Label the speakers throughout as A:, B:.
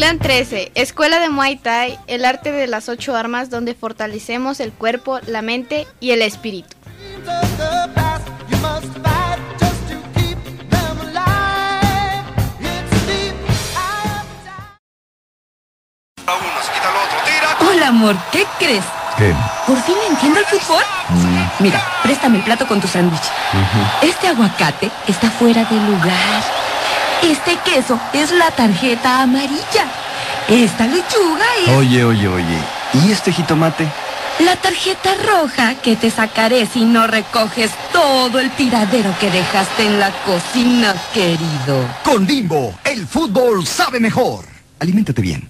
A: Clan 13, Escuela de Muay Thai, el arte de las ocho armas donde fortalecemos el cuerpo, la mente y el espíritu.
B: Hola amor, ¿qué crees?
C: ¿Qué?
B: ¿Por fin entiendo el fútbol? Mira, préstame el plato con tu sándwich. Este aguacate está fuera de lugar. Este queso es la tarjeta amarilla. Esta lechuga es
C: Oye, oye, oye. ¿Y este jitomate?
B: la tarjeta roja que te sacaré si no recoges todo el tiradero que dejaste en la cocina, querido.
D: Con Bimbo, el fútbol sabe mejor.
C: Aliméntate bien.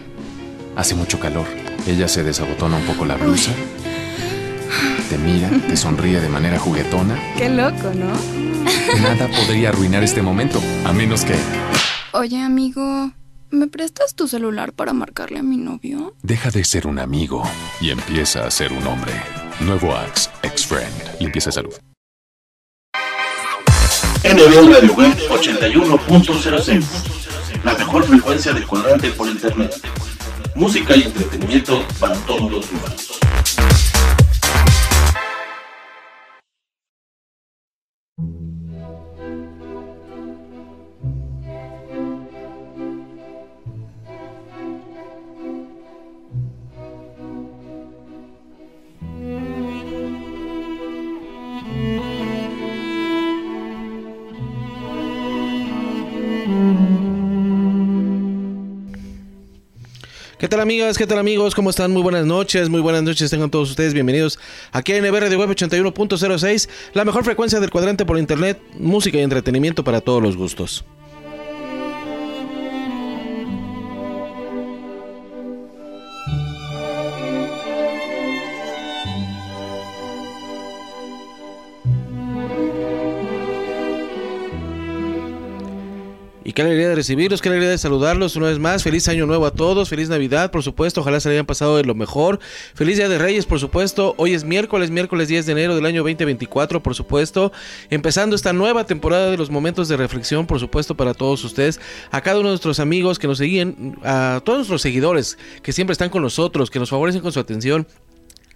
E: Hace mucho calor. Ella se desabotona un poco la blusa. Te mira, te sonríe de manera juguetona.
F: Qué loco, ¿no?
E: Nada podría arruinar este momento, a menos que
F: Oye, amigo, ¿me prestas tu celular para marcarle a mi novio?
E: deja de ser un amigo y empieza a ser un hombre. Nuevo Axe, ex-friend. Limpieza de salud.
G: NB Radio Web 81.06 La mejor frecuencia del cuadrante por internet. Música y entretenimiento para todos los humanos.
H: Tal amigas? ¿Qué tal amigos? ¿Cómo están? Muy buenas noches, muy buenas noches. Tengan todos ustedes bienvenidos aquí a NB Radio Web 81.06, la mejor frecuencia del cuadrante por internet, música y entretenimiento para todos los gustos. Y qué alegría de recibirlos, qué alegría de saludarlos una vez más. Feliz año nuevo a todos, feliz Navidad, por supuesto. Ojalá se le hayan pasado de lo mejor. Feliz Día de Reyes, por supuesto. Hoy es miércoles, miércoles 10 de enero del año 2024, por supuesto. Empezando esta nueva temporada de los momentos de reflexión, por supuesto, para todos ustedes. A cada uno de nuestros amigos que nos siguen, a todos nuestros seguidores que siempre están con nosotros, que nos favorecen con su atención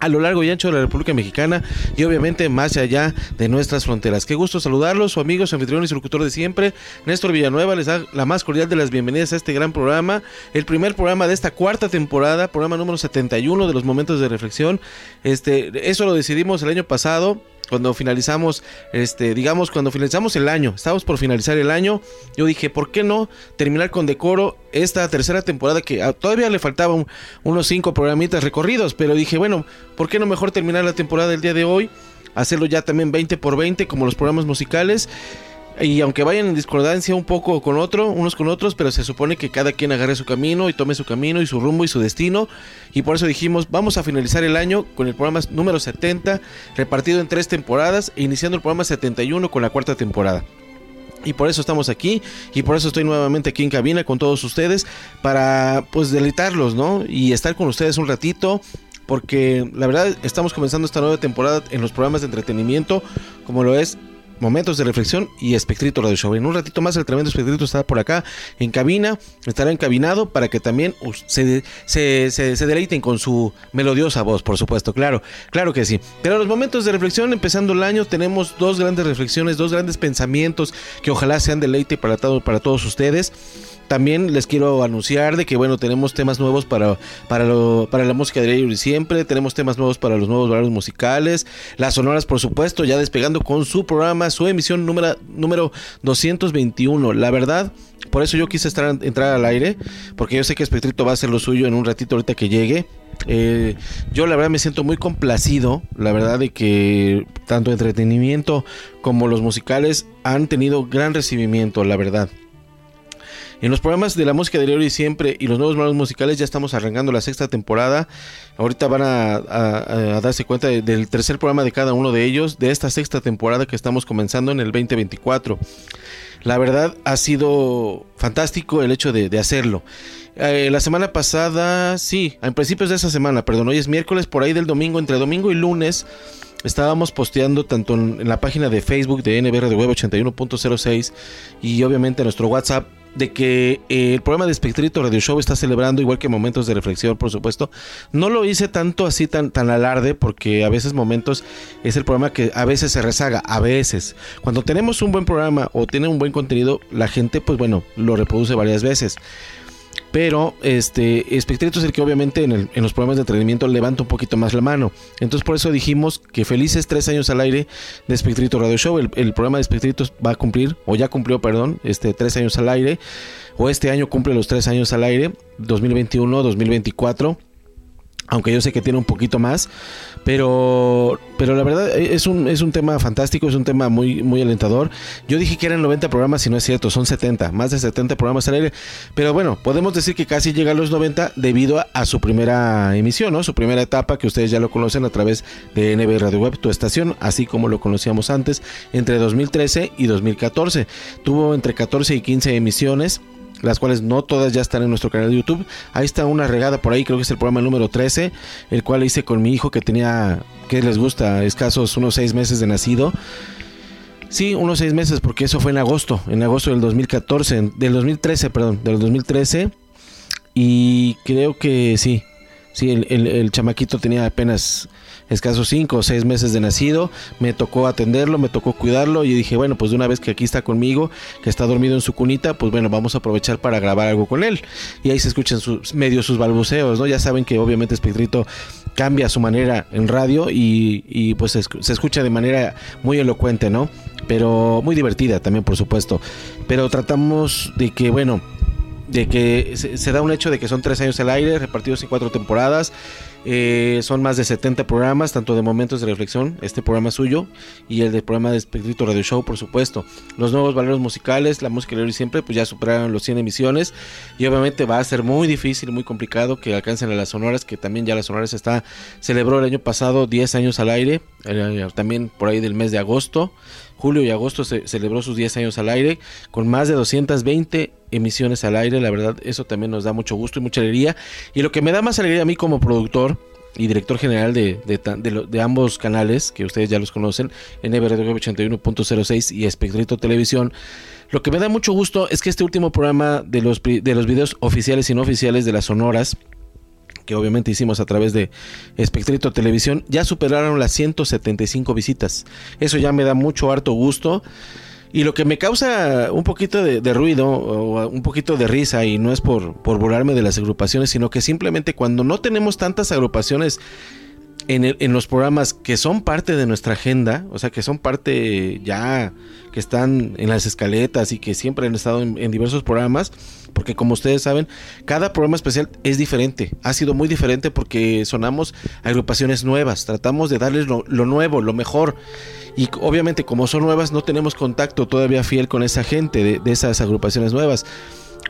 H: a lo largo y ancho de la República Mexicana y obviamente más allá de nuestras fronteras. Qué gusto saludarlos, su amigo, su anfitrión y su locutor de siempre, Néstor Villanueva, les da la más cordial de las bienvenidas a este gran programa, el primer programa de esta cuarta temporada, programa número 71 de los momentos de reflexión. Este, eso lo decidimos el año pasado, cuando finalizamos, este, digamos, cuando finalizamos el año, estábamos por finalizar el año, yo dije, ¿por qué no terminar con decoro esta tercera temporada que ah, todavía le faltaban unos cinco programitas recorridos, pero dije, bueno, ¿por qué no mejor terminar la temporada del día de hoy? Hacerlo ya también 20 por 20 como los programas musicales y aunque vayan en discordancia un poco con otro, unos con otros, pero se supone que cada quien agarre su camino y tome su camino y su rumbo y su destino. Y por eso dijimos, vamos a finalizar el año con el programa número 70, repartido en tres temporadas, e iniciando el programa 71 con la cuarta temporada. Y por eso estamos aquí y por eso estoy nuevamente aquí en cabina con todos ustedes para pues deleitarlos, ¿no? Y estar con ustedes un ratito, porque la verdad estamos comenzando esta nueva temporada en los programas de entretenimiento, como lo es momentos de reflexión y Espectrito Radio Show. En un ratito más el tremendo Espectrito estará por acá en cabina, estará encabinado para que también se, se, se, deleiten con su melodiosa voz, por supuesto, claro, claro que sí. Pero los momentos de reflexión, empezando el año, tenemos dos grandes reflexiones, dos grandes pensamientos que ojalá sean deleite para, para todos ustedes. También les quiero anunciar de que bueno, tenemos temas nuevos para, para, para la música de y siempre, tenemos temas nuevos para los nuevos valores musicales, las sonoras por supuesto, ya despegando con su programa, su emisión número, número 221. La verdad, por eso yo quise estar, entrar al aire, porque yo sé que Espectrito va a hacer lo suyo en un ratito ahorita que llegue. Eh, yo la verdad me siento muy complacido, la verdad de que tanto entretenimiento como los musicales han tenido gran recibimiento, la verdad. En los programas de la música de y siempre y los nuevos malos musicales ya estamos arrancando la sexta temporada. Ahorita van a, darse cuenta del tercer programa de cada uno de ellos, de esta sexta temporada que estamos comenzando en el 2024. La verdad ha sido fantástico el hecho de, hacerlo. Eh, la semana pasada, sí, en principios de esa semana, perdón, hoy es miércoles, por ahí del domingo, entre domingo y lunes, estábamos posteando tanto en, la página de Facebook de NBR de Web 81.06 y obviamente en nuestro WhatsApp de que eh, el programa de Espectrito Radio Show está celebrando, igual que momentos de reflexión, por supuesto. No lo hice tanto así, tan, tan alarde, porque a veces momentos es el programa que a veces se rezaga, a veces. Cuando tenemos un buen programa o tiene un buen contenido, la gente, pues bueno, lo reproduce varias veces. Pero este Espectrito es el que obviamente en, los programas de entretenimiento levanta un poquito más la mano. Entonces por eso dijimos que felices tres años al aire de Espectrito Radio Show. El, programa de Espectrito va a cumplir, o ya cumplió, perdón, este tres años al aire. O este año cumple los tres años al aire, 2021, 2024 aunque yo sé que tiene un poquito más, pero, pero la verdad es un, es un tema fantástico, es un tema muy, muy alentador. Yo dije que eran 90 programas y no es cierto, son 70, más de 70 programas al aire, pero bueno, podemos decir que casi llega a los 90 debido a, su primera emisión, ¿no? Su primera etapa, que ustedes ya lo conocen a través de NB Radio Web, tu estación, así como lo conocíamos antes, entre 2013 y 2014. Tuvo entre 14 y 15 emisiones las cuales no todas ya están en nuestro canal de YouTube. Ahí está una regada por ahí, creo que es el programa número 13, el cual hice con mi hijo que tenía, que les gusta, escasos unos seis meses de nacido. Sí, unos seis meses, porque eso fue en agosto, en agosto del 2014, del 2013, perdón, del 2013. Y creo que sí, sí, el, el chamaquito tenía apenas escasos 5 o 6 meses de nacido, me tocó atenderlo, me tocó cuidarlo y dije, bueno, pues de una vez que aquí está conmigo, que está dormido en su cunita, pues bueno, vamos a aprovechar para grabar algo con él. Y ahí se escuchan sus, medio sus balbuceos, ¿no? Ya saben que obviamente Espectrito cambia su manera en radio y, pues se, se escucha de manera muy elocuente, ¿no? Pero muy divertida también, por supuesto. Pero tratamos de que, bueno, de que se, da un hecho de que son tres años al aire, repartidos en cuatro temporadas. Eh, son más de 70 programas, tanto de momentos de reflexión, este programa suyo, y el del programa de Espectrito Radio Show, por supuesto. Los nuevos valores musicales, la música de siempre, pues ya superaron los 100 emisiones. Y obviamente va a ser muy difícil, muy complicado que alcancen a las sonoras, que también ya las sonoras está, celebró el año pasado 10 años al aire, eh, también por ahí del mes de agosto. Julio y agosto se celebró sus 10 años al aire, con más de 220 emisiones al aire. La verdad, eso también nos da mucho gusto y mucha alegría. Y lo que me da más alegría a mí como productor y director general de, de, ambos canales, que ustedes ya los conocen, NBRD 81.06 y Espectrito Televisión. Lo que me da mucho gusto es que este último programa de los, de los videos oficiales y no oficiales de las sonoras, que obviamente hicimos a través de Espectrito Televisión, ya superaron las 175 visitas. Eso ya me da mucho harto gusto. Y lo que me causa un poquito de, ruido o un poquito de risa, y no es por, por burlarme de las agrupaciones, sino que simplemente cuando no tenemos tantas agrupaciones en, en, los programas que son parte de nuestra agenda, o sea, que son parte ya, que están en las escaletas y que siempre han estado en, diversos programas, porque como ustedes saben, cada programa especial es diferente, ha sido muy diferente porque sonamos agrupaciones nuevas, tratamos de darles lo, lo nuevo, lo mejor. Y obviamente como son nuevas no tenemos contacto todavía fiel con esa gente de, de esas agrupaciones nuevas.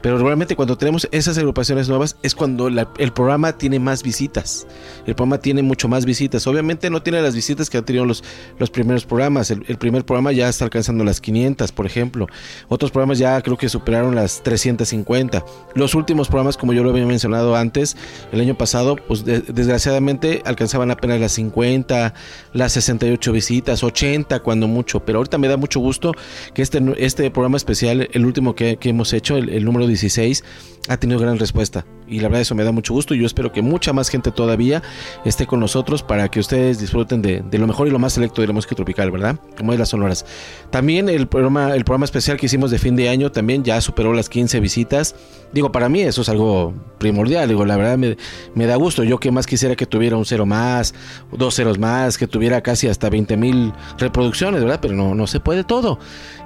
H: Pero realmente cuando tenemos esas agrupaciones nuevas es cuando el programa tiene más visitas. El programa tiene mucho más visitas. Obviamente no tiene las visitas que han tenido los, los primeros programas. El, primer programa ya está alcanzando las 500, por ejemplo. Otros programas ya creo que superaron las 350. Los últimos programas, como yo lo había mencionado antes, el año pasado, pues desgraciadamente alcanzaban apenas las 50, las 68 visitas, 80 cuando mucho. Pero ahorita me da mucho gusto que este, este programa especial, el último que, hemos hecho, el, el número 16 ha tenido gran respuesta y la verdad eso me da mucho gusto y yo espero que mucha más gente todavía esté con nosotros para que ustedes disfruten de, lo mejor y lo más selecto de la música tropical, ¿verdad? Como es las sonoras. También el programa, el programa especial que hicimos de fin de año también ya superó las 15 visitas. Digo, para mí eso es algo primordial, digo, la verdad me, me da gusto. Yo que más quisiera que tuviera un cero más, dos ceros más, que tuviera casi hasta 20 mil reproducciones, ¿verdad? Pero no, no se puede todo.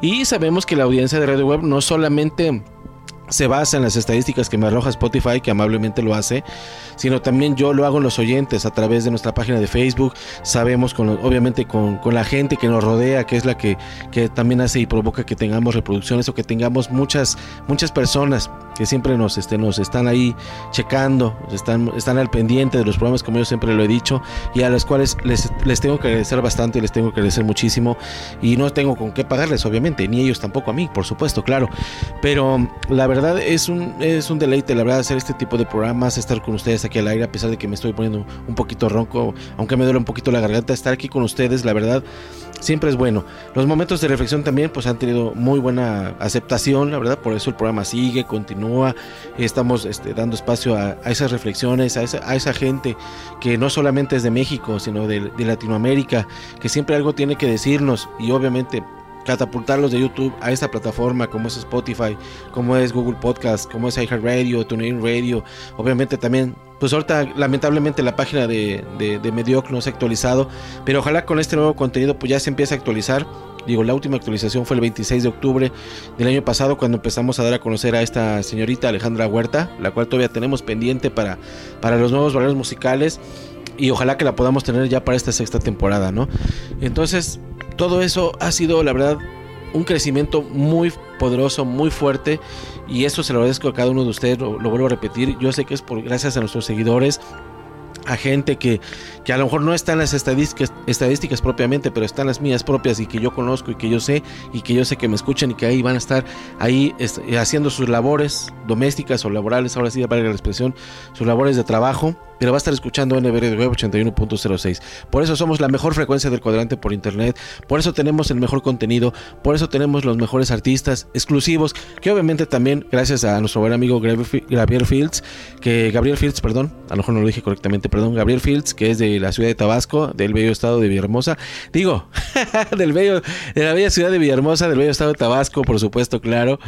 H: Y sabemos que la audiencia de Radio Web no solamente se basa en las estadísticas que me arroja Spotify, que amablemente lo hace, sino también yo lo hago en los oyentes a través de nuestra página de Facebook. Sabemos, con, obviamente, con, la gente que nos rodea, que es la que, que, también hace y provoca que tengamos reproducciones o que tengamos muchas, muchas personas que siempre nos, este, nos están ahí checando, están, están al pendiente de los programas, como yo siempre lo he dicho, y a los cuales les, les tengo que agradecer bastante, les tengo que agradecer muchísimo, y no tengo con qué pagarles, obviamente, ni ellos tampoco a mí, por supuesto, claro. Pero la verdad es un, deleite, la verdad, hacer este tipo de programas, estar con ustedes aquí al aire, a pesar de que me estoy poniendo un poquito ronco, aunque me duele un poquito la garganta, estar aquí con ustedes, la verdad siempre es bueno. Los momentos de reflexión también pues han tenido muy buena aceptación, la verdad, por eso el programa sigue, continúa, estamos este, dando espacio a, esas reflexiones, a esa, gente que no solamente es de México, sino de Latinoamérica, que siempre algo tiene que decirnos y obviamente catapultarlos de YouTube a esta plataforma como es Spotify, como es Google Podcast, como es iHeartRadio, TuneIn Radio. Obviamente también, pues ahorita lamentablemente la página de, de, de Medioc no se ha actualizado, pero ojalá con este nuevo contenido pues ya se empiece a actualizar. Digo, la última actualización fue el 26 de octubre del año pasado cuando empezamos a dar a conocer a esta señorita Alejandra Huerta, la cual todavía tenemos pendiente para, para los nuevos valores musicales y ojalá que la podamos tener ya para esta sexta temporada, ¿no? Entonces, todo eso ha sido, la verdad, un crecimiento muy poderoso, muy fuerte. Y eso se lo agradezco a cada uno de ustedes, lo, vuelvo a repetir. Yo sé que es por gracias a nuestros seguidores, a gente que, que a lo mejor no está en las estadísticas, estadísticas propiamente, pero están las mías propias y que yo conozco y que yo sé y que yo sé que me escuchan y que ahí van a estar ahí haciendo sus labores domésticas o laborales, ahora sí, para la expresión, sus labores de trabajo pero va a estar escuchando NBR Web 81.06. Por eso somos la mejor frecuencia del cuadrante por internet, por eso tenemos el mejor contenido, por eso tenemos los mejores artistas exclusivos, que obviamente también gracias a nuestro buen amigo Gabriel Fields, que Gabriel Fields, perdón, a lo mejor no lo dije correctamente, perdón, Gabriel Fields, que es de la ciudad de Tabasco, del bello estado de Villahermosa, digo, del bello, de la bella ciudad de Villahermosa, del bello estado de Tabasco, por supuesto, claro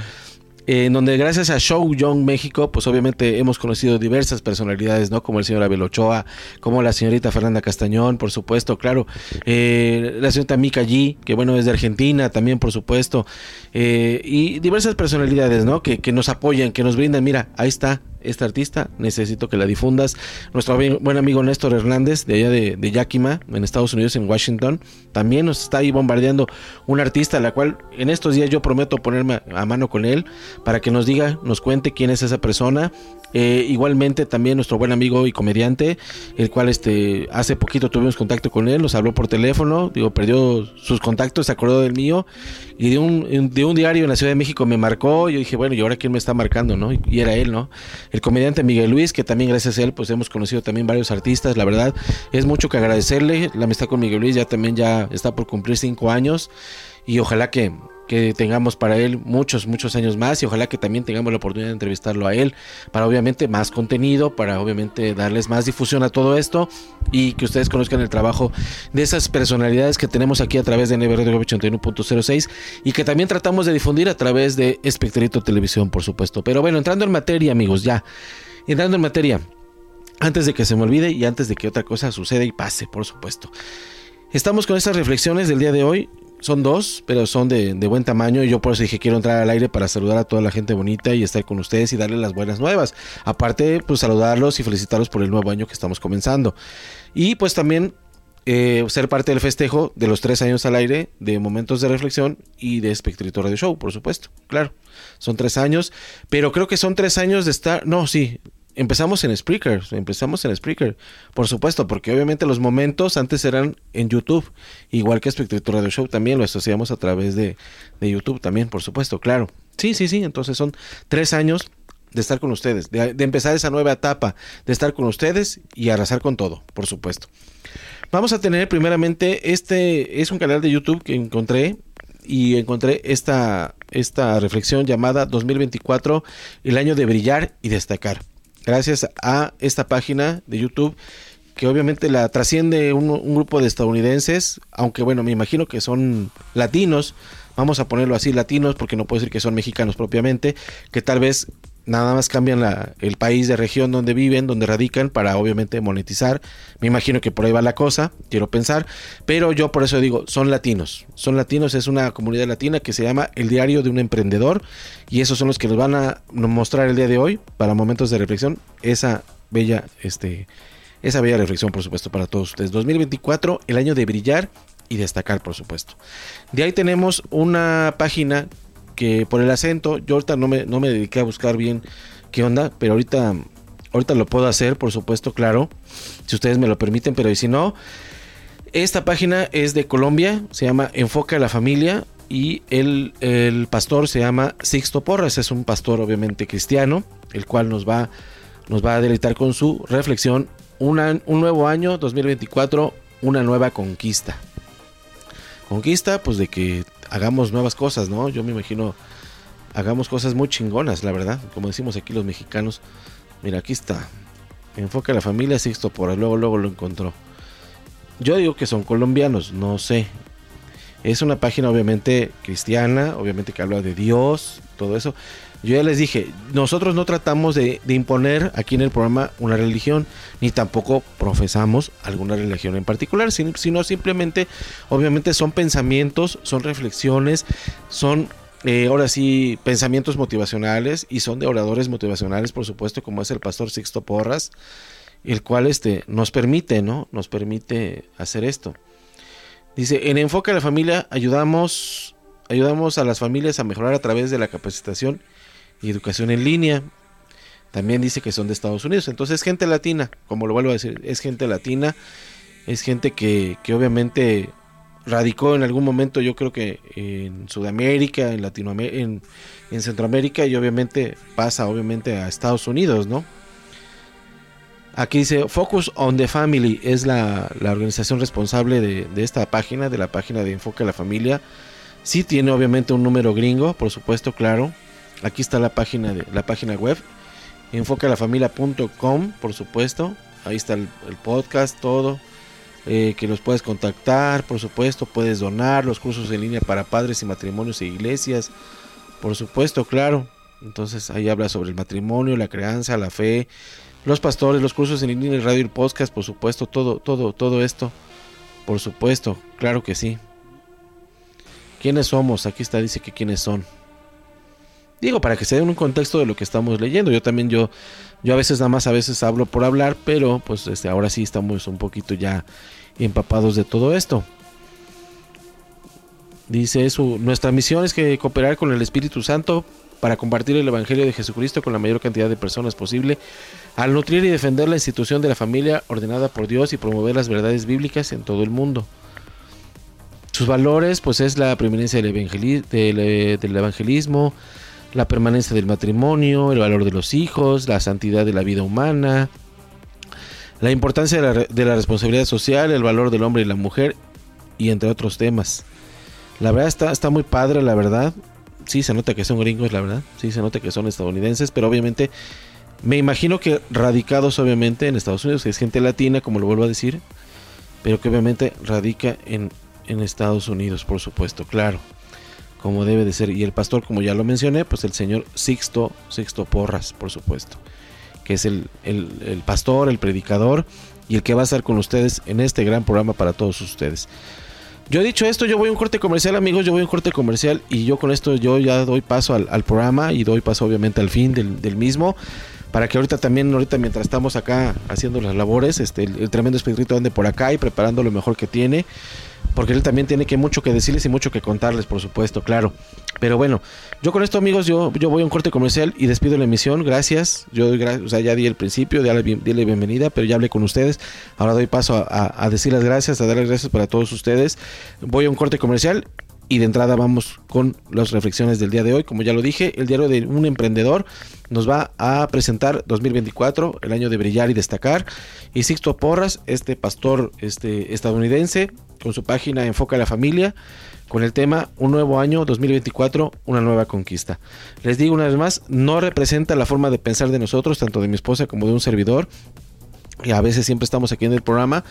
H: en donde gracias a Show Young México, pues obviamente hemos conocido diversas personalidades, ¿no? Como el señor Abel Ochoa, como la señorita Fernanda Castañón, por supuesto, claro. Eh, la señorita Mika G, que bueno, es de Argentina también, por supuesto. Eh, y diversas personalidades, ¿no? Que, que nos apoyan, que nos brindan, mira, ahí está, esta artista, necesito que la difundas. Nuestro buen amigo Néstor Hernández, de allá de, de Yakima, en Estados Unidos, en Washington, también nos está ahí bombardeando un artista, la cual en estos días yo prometo ponerme a mano con él para que nos diga, nos cuente quién es esa persona. Eh, igualmente también nuestro buen amigo y comediante, el cual este hace poquito tuvimos contacto con él, nos habló por teléfono, digo, perdió sus contactos, se acordó del mío y de un, de un diario en la Ciudad de México me marcó, yo dije, bueno, ¿y ahora quién me está marcando, no? Y era él, ¿no? El comediante Miguel Luis, que también gracias a él pues hemos conocido también varios artistas, la verdad, es mucho que agradecerle, la amistad con Miguel Luis ya también ya está por cumplir cinco años y ojalá que, que tengamos para él muchos, muchos años más y ojalá que también tengamos la oportunidad de entrevistarlo a él para obviamente más contenido, para obviamente darles más difusión a todo esto y que ustedes conozcan el trabajo de esas personalidades que tenemos aquí a través de NBR 81.06 y que también tratamos de difundir a través de Espectrito Televisión, por supuesto. Pero bueno, entrando en materia, amigos, ya. Entrando en materia, antes de que se me olvide y antes de que otra cosa suceda y pase, por supuesto. Estamos con estas reflexiones del día de hoy son dos, pero son de, buen tamaño y yo por eso dije quiero entrar al aire para saludar a toda la gente bonita y estar con ustedes y darles las buenas nuevas. Aparte, pues saludarlos y felicitarlos por el nuevo año que estamos comenzando. Y pues también eh, ser parte del festejo de los tres años al aire de Momentos de Reflexión y de Espectrito Radio Show, por supuesto. Claro, son tres años, pero creo que son tres años de estar, no, sí, empezamos en Spreaker, empezamos en Spreaker, por supuesto, porque obviamente los momentos antes eran en YouTube, igual que Espectro Radio Show también lo asociamos a través de, YouTube también, por supuesto, claro. Sí, sí, sí, entonces son tres años de estar con ustedes, de, de empezar esa nueva etapa, de estar con ustedes y arrasar con todo, por supuesto. Vamos a tener primeramente, este es un canal de YouTube que encontré y encontré esta, esta reflexión llamada 2024, el año de brillar y destacar gracias a esta página de YouTube que obviamente la trasciende un, grupo de estadounidenses, aunque bueno, me imagino que son latinos, vamos a ponerlo así, latinos, porque no puedo decir que son mexicanos propiamente, que tal vez nada más cambian el país de región donde viven, donde radican, para obviamente monetizar. Me imagino que por ahí va la cosa, quiero pensar, pero yo por eso digo, son latinos. Son latinos, es una comunidad latina que se llama El Diario de un Emprendedor, y esos son los que nos van a mostrar el día de hoy, para momentos de reflexión, esa bella, este, esa bella reflexión, por supuesto, para todos ustedes. 2024, el año de brillar y destacar, por supuesto. De ahí tenemos una página que por el acento, yo ahorita no me, no me dediqué a buscar bien qué onda, pero ahorita, ahorita lo puedo hacer, por supuesto, claro, si ustedes me lo permiten, pero si no, esta página es de Colombia, se llama Enfoca a la Familia y el, el, pastor se llama Sixto Porras, es un pastor obviamente cristiano, el cual nos va, nos va a deleitar con su reflexión, un nuevo año 2024, una nueva conquista. Conquista, pues de que hagamos nuevas cosas, ¿no? Yo me imagino, hagamos cosas muy chingonas, la verdad. Como decimos aquí los mexicanos. Mira, aquí está. Enfoca a la familia Sixto por luego, luego lo encontró. Yo digo que son colombianos, no sé. Es una página obviamente cristiana, obviamente que habla de Dios, todo eso. Yo ya les dije, nosotros no tratamos de, imponer aquí en el programa una religión, ni tampoco profesamos alguna religión en particular, sino, simplemente, obviamente son pensamientos, son reflexiones, son eh, ahora sí, pensamientos motivacionales y son de oradores motivacionales, por supuesto, como es el pastor Sixto Porras, el cual este, nos permite, ¿no? Nos permite hacer esto. Dice, en Enfoque a la Familia ayudamos, ayudamos a las familias a mejorar a través de la capacitación y educación en línea. También dice que son de Estados Unidos. Entonces es gente latina, como lo vuelvo a decir, es gente latina, es gente que, obviamente radicó en algún momento, yo creo que en Sudamérica, en Latinoamérica, en, Centroamérica y obviamente pasa obviamente a Estados Unidos, ¿no? Aquí dice Focus on the Family, es la, organización responsable de, de, esta página, de la página de Enfoque a la Familia. Sí tiene obviamente un número gringo, por supuesto, claro. Aquí está la página de la página web enfocalafamilia.com, por supuesto. Ahí está el, podcast, todo. Eh, que los puedes contactar, por supuesto, puedes donar los cursos en línea para padres y matrimonios e iglesias, por supuesto, claro. Entonces ahí habla sobre el matrimonio, la crianza, la fe, los pastores, los cursos en línea, el radio y el podcast, por supuesto, todo, todo, todo esto, por supuesto, claro que sí. ¿Quiénes somos? Aquí está, dice que quiénes son. Digo, para que se den un contexto de lo que estamos leyendo. Yo también, yo, yo a veces nada más, a veces hablo por hablar, pero pues este, ahora sí estamos un poquito ya empapados de todo esto. Dice eso, nuestra misión es que cooperar con el Espíritu Santo para compartir el Evangelio de Jesucristo con la mayor cantidad de personas posible, al nutrir y defender la institución de la familia ordenada por Dios y promover las verdades bíblicas en todo el mundo. Sus valores, pues es la preeminencia del, eh, del, evangelismo, la permanencia del matrimonio, el valor de los hijos, la santidad de la vida humana, la importancia de la, de la responsabilidad social, el valor del hombre y la mujer, y entre otros temas. La verdad está, está muy padre, la verdad. Sí, se nota que son gringos, la verdad. Sí, se nota que son estadounidenses, pero obviamente me imagino que radicados obviamente en Estados Unidos, que es gente latina, como lo vuelvo a decir, pero que obviamente radica en, en Estados Unidos, por supuesto, claro, como debe de ser. Y el pastor, como ya lo mencioné, pues el señor Sixto, Sixto Porras, por supuesto, que es el, el, el pastor, el predicador y el que va a estar con ustedes en este gran programa para todos ustedes. Yo he dicho esto, yo voy a un corte comercial, amigos, yo voy a un corte comercial y yo con esto yo ya doy paso al, programa y doy paso obviamente al fin del, mismo. Para que ahorita también, ahorita mientras estamos acá haciendo las labores, este, el, tremendo espíritu ande por acá y preparando lo mejor que tiene porque él también tiene que mucho que decirles y mucho que contarles, por supuesto, claro. Pero bueno, yo con esto, amigos, yo, yo voy a un corte comercial y despido la emisión. Gracias. Yo doy o sea, ya di el principio, ya di la bienvenida, pero ya hablé con ustedes. Ahora doy paso a, a decir las gracias, a dar las gracias para todos ustedes. Voy a un corte comercial y de entrada vamos con las reflexiones del día de hoy. Como ya lo dije, el diario de un emprendedor nos va a presentar 2024, el año de brillar y destacar. Y Sixto Porras, este pastor este, estadounidense, con su página Enfoca a la Familia, con el tema Un nuevo año 2024, una nueva conquista. Les digo una vez más, no representa la forma de pensar de nosotros, tanto de mi esposa como de un servidor y a veces siempre estamos aquí en el programa,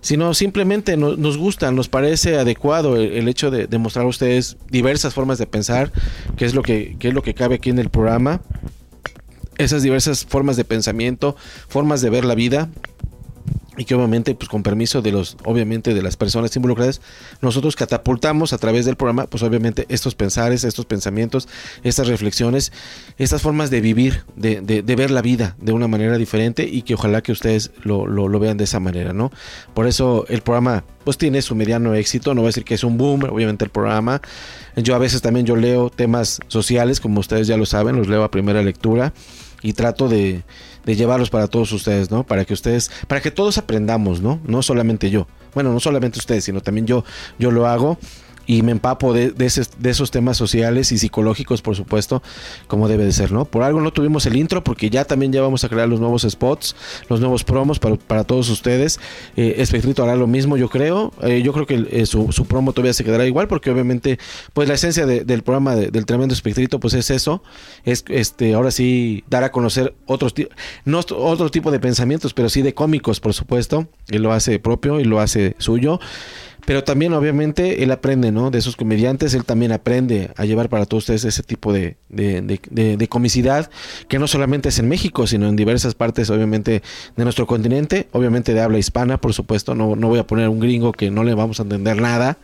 H: sino simplemente nos gusta, nos parece adecuado el, hecho de, mostrar a ustedes diversas formas de pensar, que es lo que, que es lo que cabe aquí en el programa, esas diversas formas de pensamiento, formas de ver la vida, y que obviamente pues con permiso de los obviamente de las personas involucradas nosotros catapultamos a través del programa pues obviamente estos pensares estos pensamientos estas reflexiones estas formas de vivir de, de, ver la vida de una manera diferente y que ojalá que ustedes lo, lo, vean de esa manera no por eso el programa pues tiene su mediano éxito no voy a decir que es un boom obviamente el programa. Yo a veces también yo leo temas sociales como ustedes ya lo saben los leo a primera lectura y trato de de llevarlos para todos ustedes, ¿no? Para que ustedes, para que todos aprendamos, ¿no? No solamente yo. Bueno, no solamente ustedes, sino también yo, yo lo hago y me empapo de, de, esos temas sociales y psicológicos, por supuesto, como debe de ser, ¿no? Por algo no tuvimos el intro, porque ya también ya vamos a crear los nuevos spots, los nuevos promos para, todos ustedes. Eh, Espectrito hará lo mismo, yo creo. Eh, yo creo que eh, su, su, promo todavía se quedará igual, porque obviamente, pues la esencia del programa del tremendo Espectrito, pues es eso, es este, ahora sí dar a conocer otros, no otro tipo de pensamientos, pero sí de cómicos, por supuesto. Él lo hace propio y lo hace suyo. Pero también, obviamente, él aprende, ¿no? De esos comediantes, él también aprende a llevar para todos ustedes ese tipo de, de, comicidad, que no solamente es en México, sino en diversas partes, obviamente, de nuestro continente, obviamente de habla hispana, por supuesto. No, no voy a poner un gringo que no le vamos a entender nada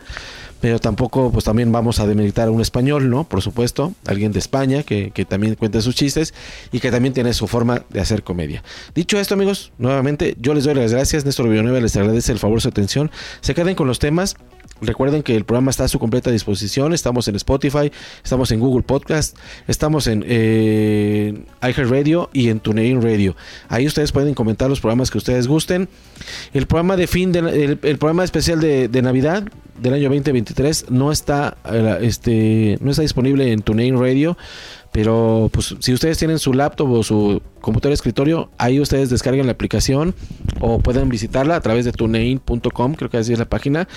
H: pero tampoco pues también vamos a demeritar a un español, ¿no? Por supuesto, alguien de España que, que, también cuenta sus chistes y que también tiene su forma de hacer comedia. Dicho esto, amigos, nuevamente yo les doy las gracias. Néstor Villanueva les agradece el favor, su atención. Se queden con los temas. Recuerden que el programa está a su completa disposición. Estamos en Spotify, estamos en Google Podcast, estamos en eh, iHeartRadio y en TuneIn Radio. Ahí ustedes pueden comentar los programas que ustedes gusten. El programa de fin, el, programa especial de, Navidad del año 2023 no está, eh, este, no está disponible en TuneIn Radio. Pero pues si ustedes tienen su laptop o su computador de escritorio, ahí ustedes descargan la aplicación o pueden visitarla a través de tunein.com, creo que así es la página.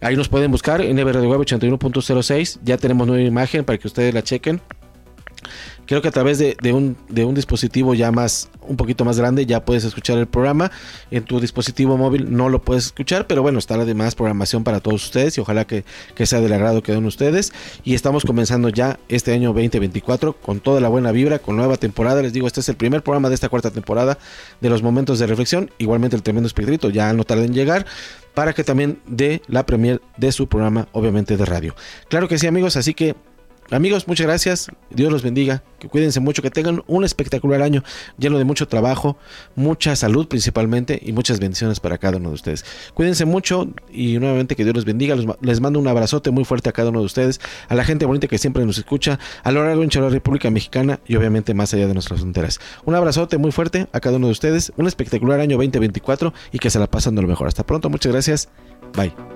H: Ahí nos pueden buscar en Web 81.06. Ya tenemos nueva imagen para que ustedes la chequen creo que a través de, un, de, un, dispositivo ya más, un poquito más grande, ya puedes escuchar el programa. En tu dispositivo móvil no lo puedes escuchar, pero bueno, está la demás programación para todos ustedes y ojalá que, sea del agrado que den ustedes. Y estamos comenzando ya este año 2024 con toda la buena vibra, con nueva temporada. Les digo, este es el primer programa de esta cuarta temporada de los momentos de reflexión. Igualmente el tremendo espíritu ya no tarda en llegar para que también dé la premier de su programa, obviamente de radio. Claro que sí, amigos, así que amigos, muchas gracias. Dios los bendiga. Que cuídense mucho, que tengan un espectacular año lleno de mucho trabajo, mucha salud principalmente y muchas bendiciones para cada uno de ustedes. Cuídense mucho y nuevamente que Dios los bendiga. Les mando un abrazote muy fuerte a cada uno de ustedes, a la gente bonita que siempre nos escucha, a lo largo de la República Mexicana y obviamente más allá de nuestras fronteras. Un abrazote muy fuerte a cada uno de ustedes, un espectacular año 2024 y que se la pasen de lo mejor. Hasta pronto, muchas gracias. Bye.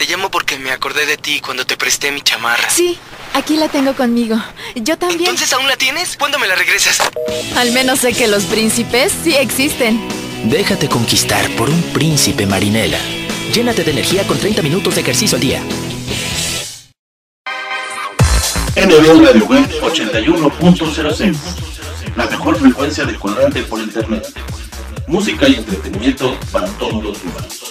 I: Te llamo porque me acordé de ti cuando te presté mi chamarra.
J: Sí, aquí la tengo conmigo. Yo también.
I: ¿Entonces aún la tienes? ¿Cuándo me la regresas?
J: Al menos sé que los príncipes sí existen.
K: Déjate conquistar por un príncipe marinela. Llénate de energía con 30 minutos de ejercicio al día.
G: NB Radio Web 81.06 La mejor frecuencia del cuadrante por internet. Música y entretenimiento para todos los humanos.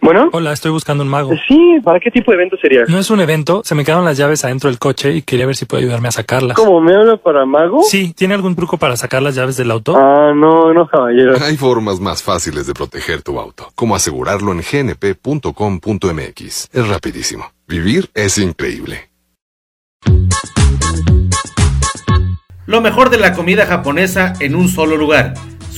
L: Bueno.
M: Hola, estoy buscando un mago.
L: Sí, ¿para qué tipo de evento sería?
M: No es un evento, se me quedaron las llaves adentro del coche y quería ver si puede ayudarme a sacarlas.
L: ¿Cómo? ¿Me habla para mago?
M: Sí, ¿tiene algún truco para sacar las llaves del auto?
L: Ah, no, no, caballero.
N: Hay formas más fáciles de proteger tu auto, como asegurarlo en gnp.com.mx. Es rapidísimo. Vivir es increíble.
H: Lo mejor de la comida japonesa en un solo lugar.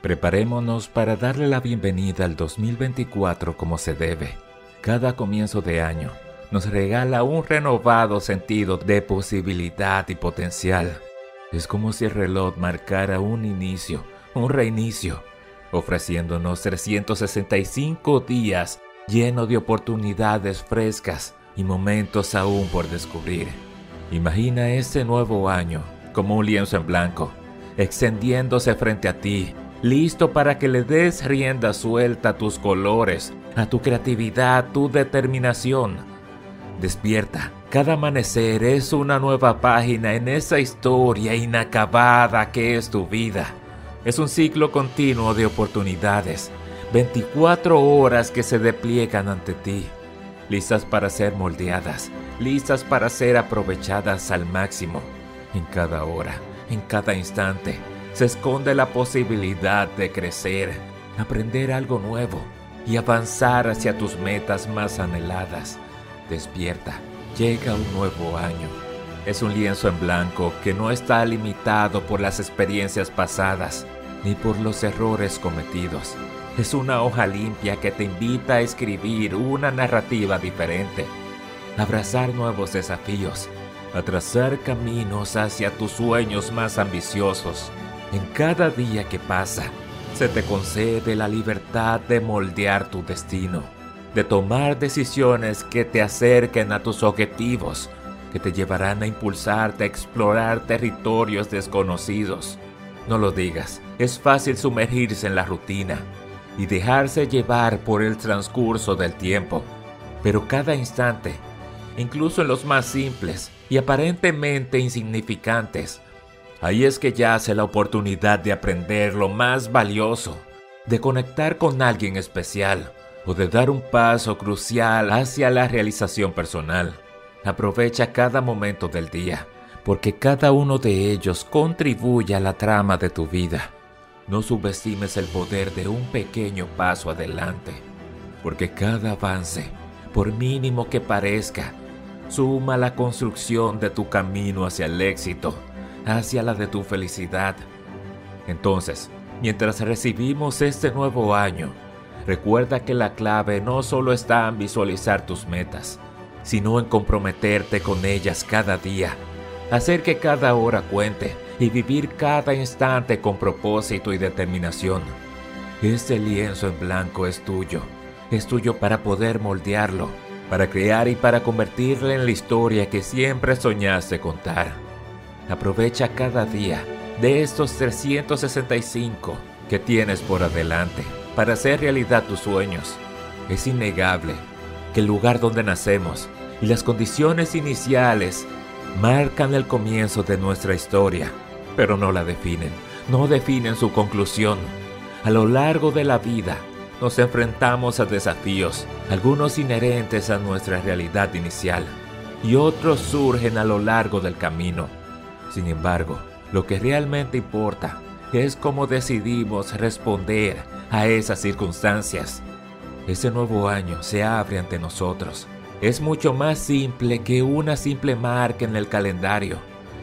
O: Preparémonos para darle la bienvenida al 2024 como se debe. Cada comienzo de año nos regala un renovado sentido de posibilidad y potencial. Es como si el reloj marcara un inicio, un reinicio, ofreciéndonos 365 días llenos de oportunidades frescas y momentos aún por descubrir. Imagina ese nuevo año como un lienzo en blanco, extendiéndose frente a ti listo para que le des rienda suelta a tus colores, a tu creatividad, tu determinación. Despierta, cada amanecer es una nueva página en esa historia inacabada que es tu vida. Es un ciclo continuo de oportunidades, 24 horas que se despliegan ante ti, listas para ser moldeadas, listas para ser aprovechadas al máximo, en cada hora, en cada instante se esconde la posibilidad de crecer, aprender algo nuevo y avanzar hacia tus metas más anheladas. Despierta, llega un nuevo año. es un lienzo en blanco que no está limitado por las experiencias pasadas ni por los errores cometidos. Es una hoja limpia que te invita a escribir una narrativa diferente, abrazar nuevos desafíos, a trazar caminos hacia tus sueños más ambiciosos. En cada día que pasa, se te concede la libertad de moldear tu destino, de tomar decisiones que te acerquen a tus objetivos, que te llevarán a impulsarte a explorar territorios desconocidos. No lo digas, es fácil sumergirse en la rutina y dejarse llevar por el transcurso del tiempo, pero cada instante, incluso en los más simples y aparentemente insignificantes, ahí es que yace la oportunidad de aprender lo más valioso, de conectar con alguien especial o de dar un paso crucial hacia la realización personal. Aprovecha cada momento del día, porque cada uno de ellos contribuye a la trama de tu vida. No subestimes el poder de un pequeño paso adelante, porque cada avance, por mínimo que parezca, suma la construcción de tu camino hacia el éxito, hacia la de tu felicidad. Entonces, mientras recibimos este nuevo año, recuerda que la clave no solo está en visualizar tus metas, sino en comprometerte con ellas cada día, hacer que cada hora cuente y vivir cada instante con propósito y determinación. Este lienzo en blanco es tuyo, es tuyo para poder moldearlo, para crear y para convertirlo en la historia que siempre soñaste contar. Aprovecha cada día de estos 365 que tienes por adelante para hacer realidad tus sueños. Es innegable que el lugar donde nacemos y las condiciones iniciales marcan el comienzo de nuestra historia, pero no la definen, no definen su conclusión. A lo largo de la vida nos enfrentamos a desafíos, algunos inherentes a nuestra realidad inicial y otros surgen a lo largo del camino. Sin embargo, lo que realmente importa es cómo decidimos responder a esas circunstancias. Ese nuevo año se abre ante nosotros es mucho más simple que una simple marca en el calendario.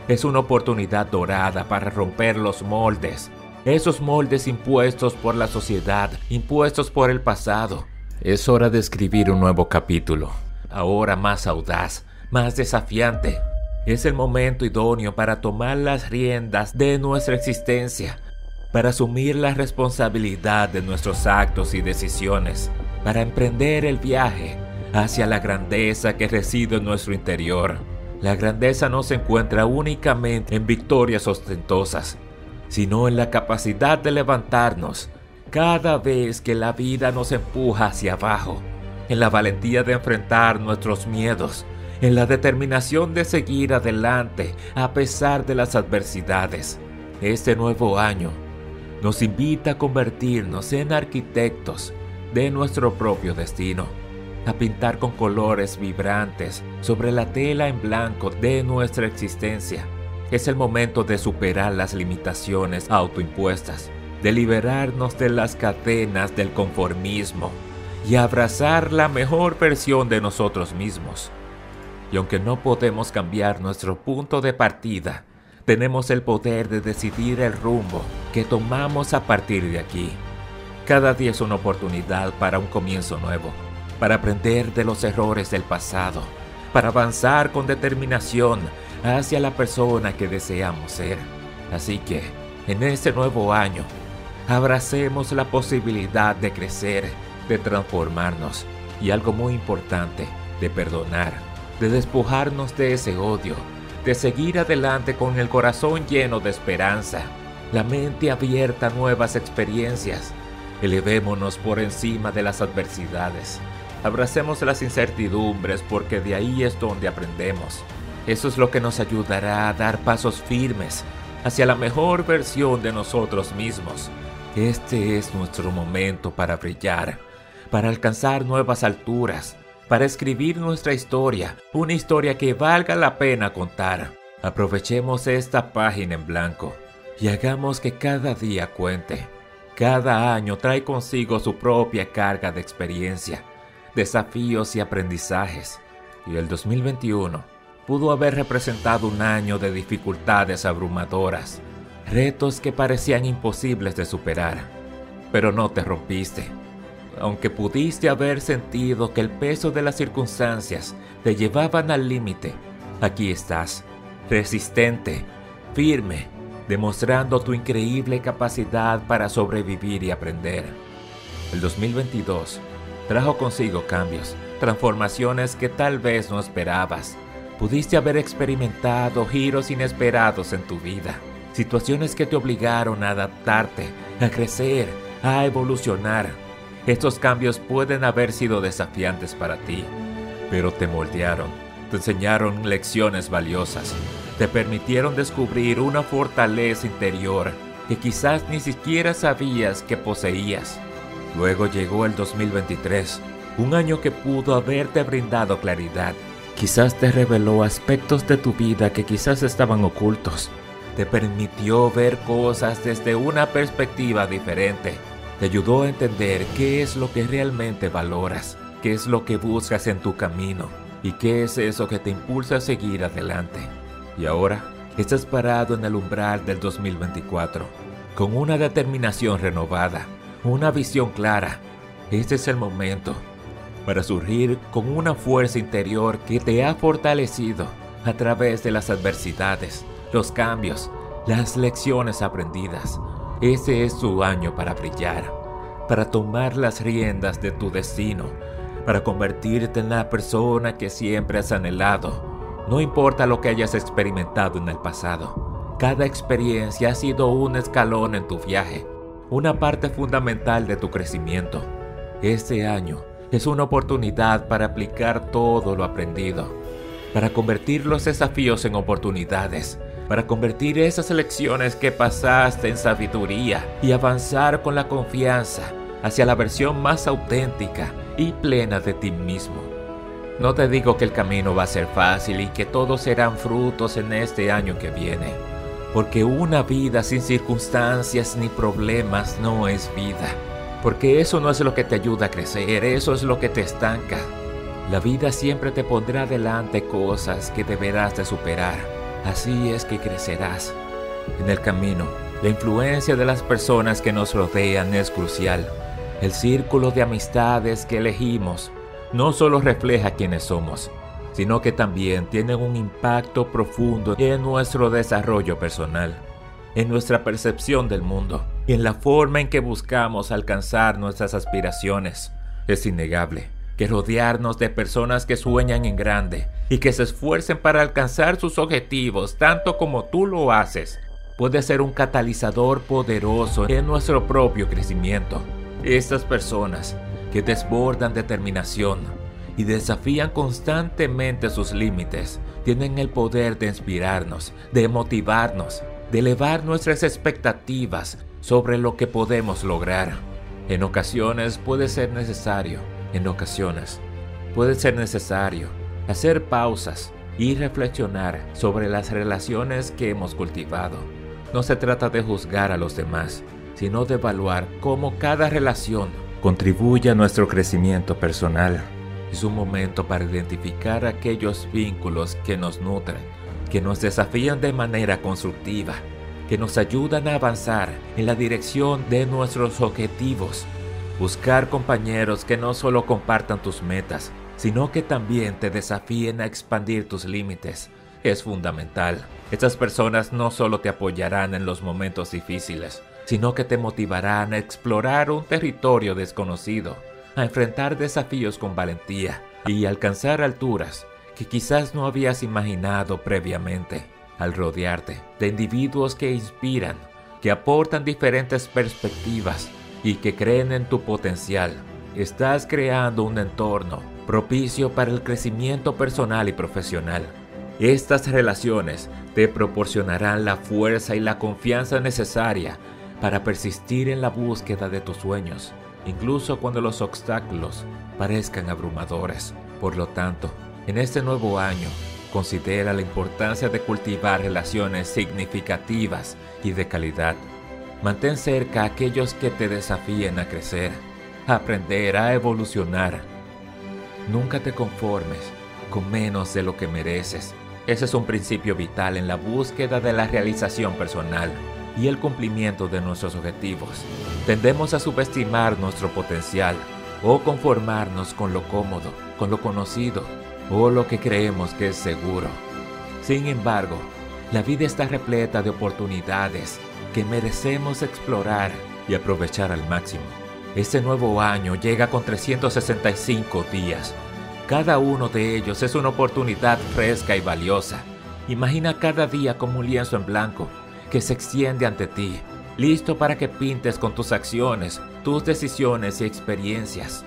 O: Es una oportunidad dorada para romper los moldes, esos moldes impuestos por la sociedad, impuestos por el pasado. Es hora de escribir un nuevo capítulo, ahora más audaz, más desafiante. Es el momento idóneo para tomar las riendas de nuestra existencia, para asumir la responsabilidad de nuestros actos y decisiones, para emprender el viaje hacia la grandeza que reside en nuestro interior. La grandeza no se encuentra únicamente en victorias ostentosas, sino en la capacidad de levantarnos cada vez que la vida nos empuja hacia abajo, en la valentía de enfrentar nuestros miedos, en la determinación de seguir adelante a pesar de las adversidades. Este nuevo año nos invita a convertirnos en arquitectos de nuestro propio destino a pintar con colores vibrantes sobre la tela en blanco de nuestra existencia. Es el momento de superar las limitaciones autoimpuestas, de liberarnos de las cadenas del conformismo y abrazar la mejor versión de nosotros mismos. Y aunque no podemos cambiar nuestro punto de partida, tenemos el poder de decidir el rumbo que tomamos a partir de aquí. Cada día es una oportunidad para un comienzo nuevo para aprender de los errores del pasado, para avanzar con determinación hacia la persona que deseamos ser. Así que, en este nuevo año, abracemos la posibilidad de crecer, de transformarnos y algo muy importante, de perdonar, de despojarnos de ese odio, de seguir adelante con el corazón lleno de esperanza, la mente abierta a nuevas experiencias. Elevémonos por encima de las adversidades Abracemos las incertidumbres porque de ahí es donde aprendemos. Eso es lo que nos ayudará a dar pasos firmes hacia la mejor versión de nosotros mismos. Este es nuestro momento para brillar, para alcanzar nuevas alturas, para escribir nuestra historia, una historia que valga la pena contar. Aprovechemos esta página en blanco y hagamos que cada día cuente. Cada año trae consigo su propia carga de experiencia desafíos y aprendizajes. Y el 2021 pudo haber representado un año de dificultades abrumadoras, retos que parecían imposibles de superar. Pero no te rompiste. Aunque pudiste haber sentido que el peso de las circunstancias te llevaban al límite, aquí estás, resistente, firme, demostrando tu increíble capacidad para sobrevivir y aprender. El 2022 trajo consigo cambios, transformaciones que tal vez no esperabas. Pudiste haber experimentado giros inesperados en tu vida, situaciones que te obligaron a adaptarte, a crecer, a evolucionar. Estos cambios pueden haber sido desafiantes para ti, pero te moldearon, te enseñaron lecciones valiosas, te permitieron descubrir una fortaleza interior que quizás ni siquiera sabías que poseías. Luego llegó el 2023, un año que pudo haberte brindado claridad. Quizás te reveló aspectos de tu vida que quizás estaban ocultos. Te permitió ver cosas desde una perspectiva diferente. Te ayudó a entender qué es lo que realmente valoras, qué es lo que buscas en tu camino y qué es eso que te impulsa a seguir adelante. Y ahora estás parado en el umbral del 2024, con una determinación renovada, una visión clara. Este es el momento para surgir con una fuerza interior que te ha fortalecido a través de las adversidades, los cambios, las lecciones aprendidas. Ese es tu año para brillar, para tomar las riendas de tu destino, para convertirte en la persona que siempre has anhelado no importa lo que hayas experimentado en el pasado, cada experiencia ha sido un escalón en tu viaje, una parte fundamental de tu crecimiento. Este año es una oportunidad para aplicar todo lo aprendido, para convertir los desafíos en oportunidades, para convertir esas lecciones que pasaste en sabiduría y avanzar con la confianza hacia la versión más auténtica y plena de ti mismo. No te digo que el camino va a ser fácil y que todos serán frutos en este año que viene, porque una vida sin circunstancias ni problemas no es vida, porque eso no es lo que te ayuda a crecer, eso es lo que te estanca. La vida siempre te pondrá delante cosas que deberás de superar, así es que crecerás. En el camino, la influencia de las personas que nos rodean es crucial. El círculo de amistades que elegimos no solo refleja quiénes somos, sino que también tienen un impacto profundo en nuestro desarrollo personal, en nuestra percepción del mundo y en la forma en que buscamos alcanzar nuestras aspiraciones. Es innegable que rodearnos de personas que sueñan en grande y que se esfuercen para alcanzar sus objetivos tanto como tú lo haces puede ser un catalizador poderoso en nuestro propio crecimiento. Estas personas que desbordan determinación y desafían constantemente sus límites, tienen el poder de inspirarnos, de motivarnos, de elevar nuestras expectativas sobre lo que podemos lograr. En ocasiones puede ser necesario, en ocasiones puede ser necesario hacer pausas y reflexionar sobre las relaciones que hemos cultivado. No se trata de juzgar a los demás, sino de evaluar cómo cada relación contribuye a nuestro crecimiento personal. Es un momento para identificar aquellos vínculos que nos nutren, que nos desafían de manera constructiva, que nos ayudan a avanzar en la dirección de nuestros objetivos. Buscar compañeros que no solo compartan tus metas, sino que también te desafíen a expandir tus límites es fundamental. Estas personas no solo te apoyarán en los momentos difíciles, sino que te motivarán a explorar un territorio desconocido, a enfrentar desafíos con valentía y alcanzar alturas que quizás no habías imaginado previamente. Al rodearte de individuos que inspiran, que aportan diferentes perspectivas y que creen en tu potencial, estás creando un entorno propicio para el crecimiento personal y profesional. Estas relaciones te proporcionarán la fuerza y la confianza necesaria para persistir en la búsqueda de tus sueños, incluso cuando los obstáculos parezcan abrumadores. Por lo tanto, en este nuevo año, considera la importancia de cultivar relaciones significativas y de calidad. Mantén cerca a aquellos que te desafíen a crecer, a aprender, a evolucionar. Nunca te conformes con menos de lo que mereces. Ese es un principio vital en la búsqueda de la realización personal y el cumplimiento de nuestros objetivos. Tendemos a subestimar nuestro potencial o conformarnos con lo cómodo, con lo conocido o lo que creemos que es seguro. Sin embargo, la vida está repleta de oportunidades que merecemos explorar y aprovechar al máximo. Este nuevo año llega con 365 días. Cada uno de ellos es una oportunidad fresca y valiosa. Imagina cada día como un lienzo en blanco que se extiende ante ti, listo para que pintes con tus acciones, tus decisiones y experiencias.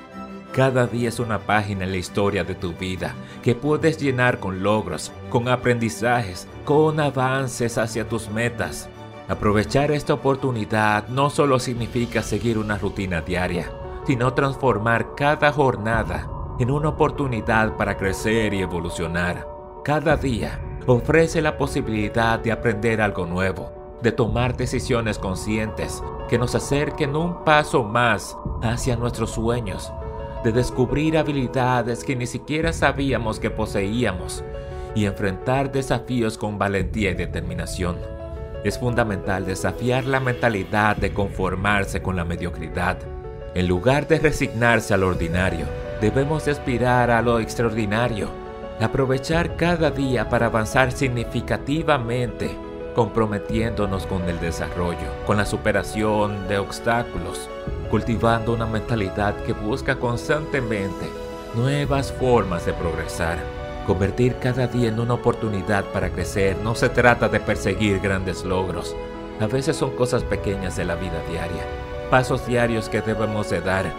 O: Cada día es una página en la historia de tu vida que puedes llenar con logros, con aprendizajes, con avances hacia tus metas. Aprovechar esta oportunidad no solo significa seguir una rutina diaria, sino transformar cada jornada en una oportunidad para crecer y evolucionar. Cada día ofrece la posibilidad de aprender algo nuevo, de tomar decisiones conscientes que nos acerquen un paso más hacia nuestros sueños, de descubrir habilidades que ni siquiera sabíamos que poseíamos y enfrentar desafíos con valentía y determinación. Es fundamental desafiar la mentalidad de conformarse con la mediocridad. En lugar de resignarse al ordinario, debemos aspirar a lo extraordinario, aprovechar cada día para avanzar significativamente, comprometiéndonos con el desarrollo, con la superación de obstáculos, cultivando una mentalidad que busca constantemente nuevas formas de progresar. Convertir cada día en una oportunidad para crecer no se trata de perseguir grandes logros. A veces son cosas pequeñas de la vida diaria, pasos diarios que debemos de dar,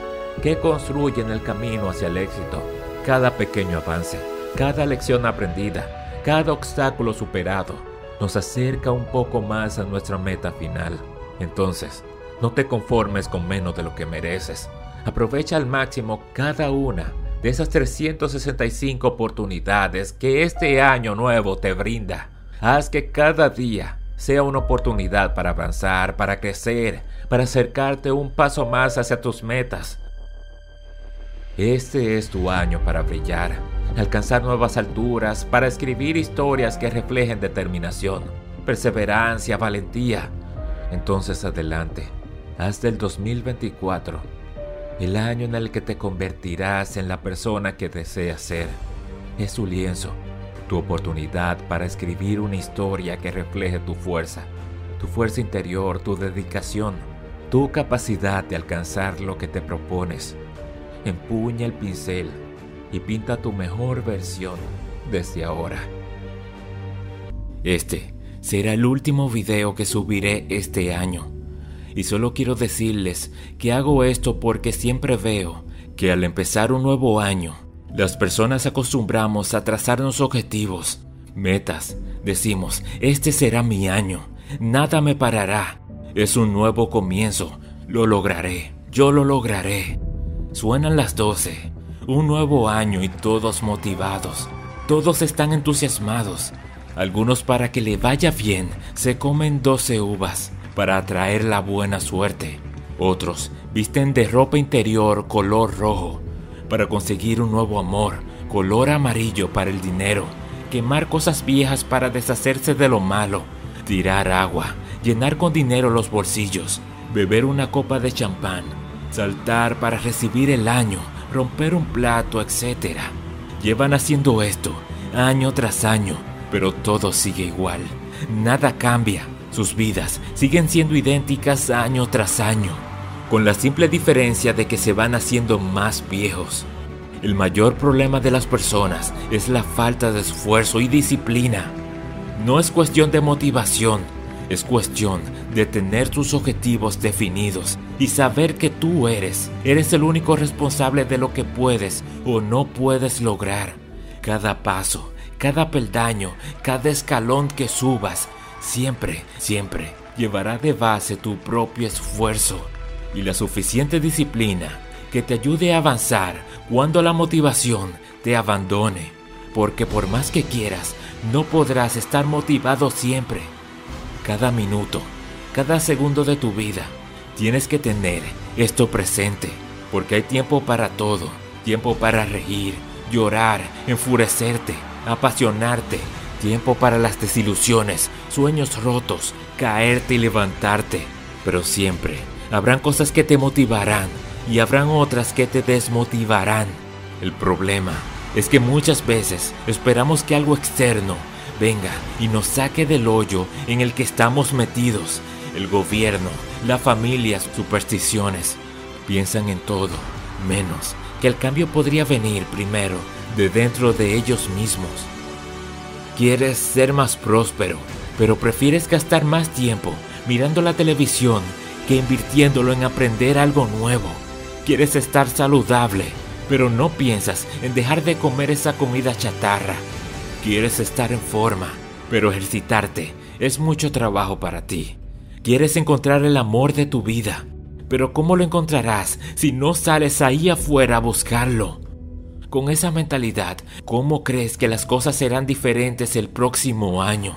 O: que construyen el camino hacia el éxito. Cada pequeño avance, cada lección aprendida, cada obstáculo superado, nos acerca un poco más a nuestra meta final. Entonces, no te conformes con menos de lo que mereces. Aprovecha al máximo cada una de esas 365 oportunidades que este año nuevo te brinda. Haz que cada día sea una oportunidad para avanzar, para crecer, para acercarte un paso más hacia tus metas. Este es tu año para brillar, alcanzar nuevas alturas, para escribir historias que reflejen determinación, perseverancia, valentía. Entonces adelante, haz del 2024 el año en el que te convertirás en la persona que deseas ser. Es tu lienzo, tu oportunidad para escribir una historia que refleje tu fuerza, tu fuerza interior, tu dedicación, tu capacidad de alcanzar lo que te propones. Empuña el pincel y pinta tu mejor versión desde ahora. Este será el último video que subiré este año y solo quiero decirles que hago esto porque siempre veo que al empezar un nuevo año, las personas acostumbramos a trazarnos objetivos, metas. Decimos, este será mi año, nada me parará, es un nuevo comienzo, lo lograré, yo lo lograré. Suenan las doce, un nuevo año y todos motivados, todos están entusiasmados. Algunos para que le vaya bien se comen doce uvas, para atraer la buena suerte. Otros visten de ropa interior color rojo para conseguir un nuevo amor, color amarillo para el dinero, quemar cosas viejas para deshacerse de lo malo, tirar agua, llenar con dinero los bolsillos, beber una copa de champán, saltar para recibir el año, romper un plato, etc. Llevan haciendo esto año tras año, pero todo sigue igual. Nada cambia. Sus vidas siguen siendo idénticas año tras año, con la simple diferencia de que se van haciendo más viejos. El mayor problema de las personas es la falta de esfuerzo y disciplina. No es cuestión de motivación, es cuestión de tener tus objetivos definidos y saber que tú eres, eres el único responsable de lo que puedes o no puedes lograr. Cada paso, cada peldaño, cada escalón que subas siempre, siempre llevará de base tu propio esfuerzo y la suficiente disciplina que te ayude a avanzar cuando la motivación te abandone, porque por más que quieras, no podrás estar motivado siempre. Cada minuto, cada segundo de tu vida, tienes que tener esto presente, porque hay tiempo para todo, tiempo para reír, llorar, enfurecerte, apasionarte, Tiempo para las desilusiones, sueños rotos, caerte y levantarte. Pero siempre habrán cosas que te motivarán y habrán otras que te desmotivarán. El problema es que muchas veces esperamos que algo externo venga y nos saque del hoyo en el que estamos metidos. El gobierno, la familia, supersticiones, piensan en todo, menos que el cambio podría venir primero de dentro de ellos mismos. Quieres ser más próspero, pero prefieres gastar más tiempo mirando la televisión que invirtiéndolo en aprender algo nuevo. Quieres estar saludable, pero no piensas en dejar de comer esa comida chatarra. Quieres estar en forma, pero ejercitarte es mucho trabajo para ti. Quieres encontrar el amor de tu vida, pero ¿cómo lo encontrarás si no sales ahí afuera a buscarlo? Con esa mentalidad, ¿cómo crees que las cosas serán diferentes el próximo año?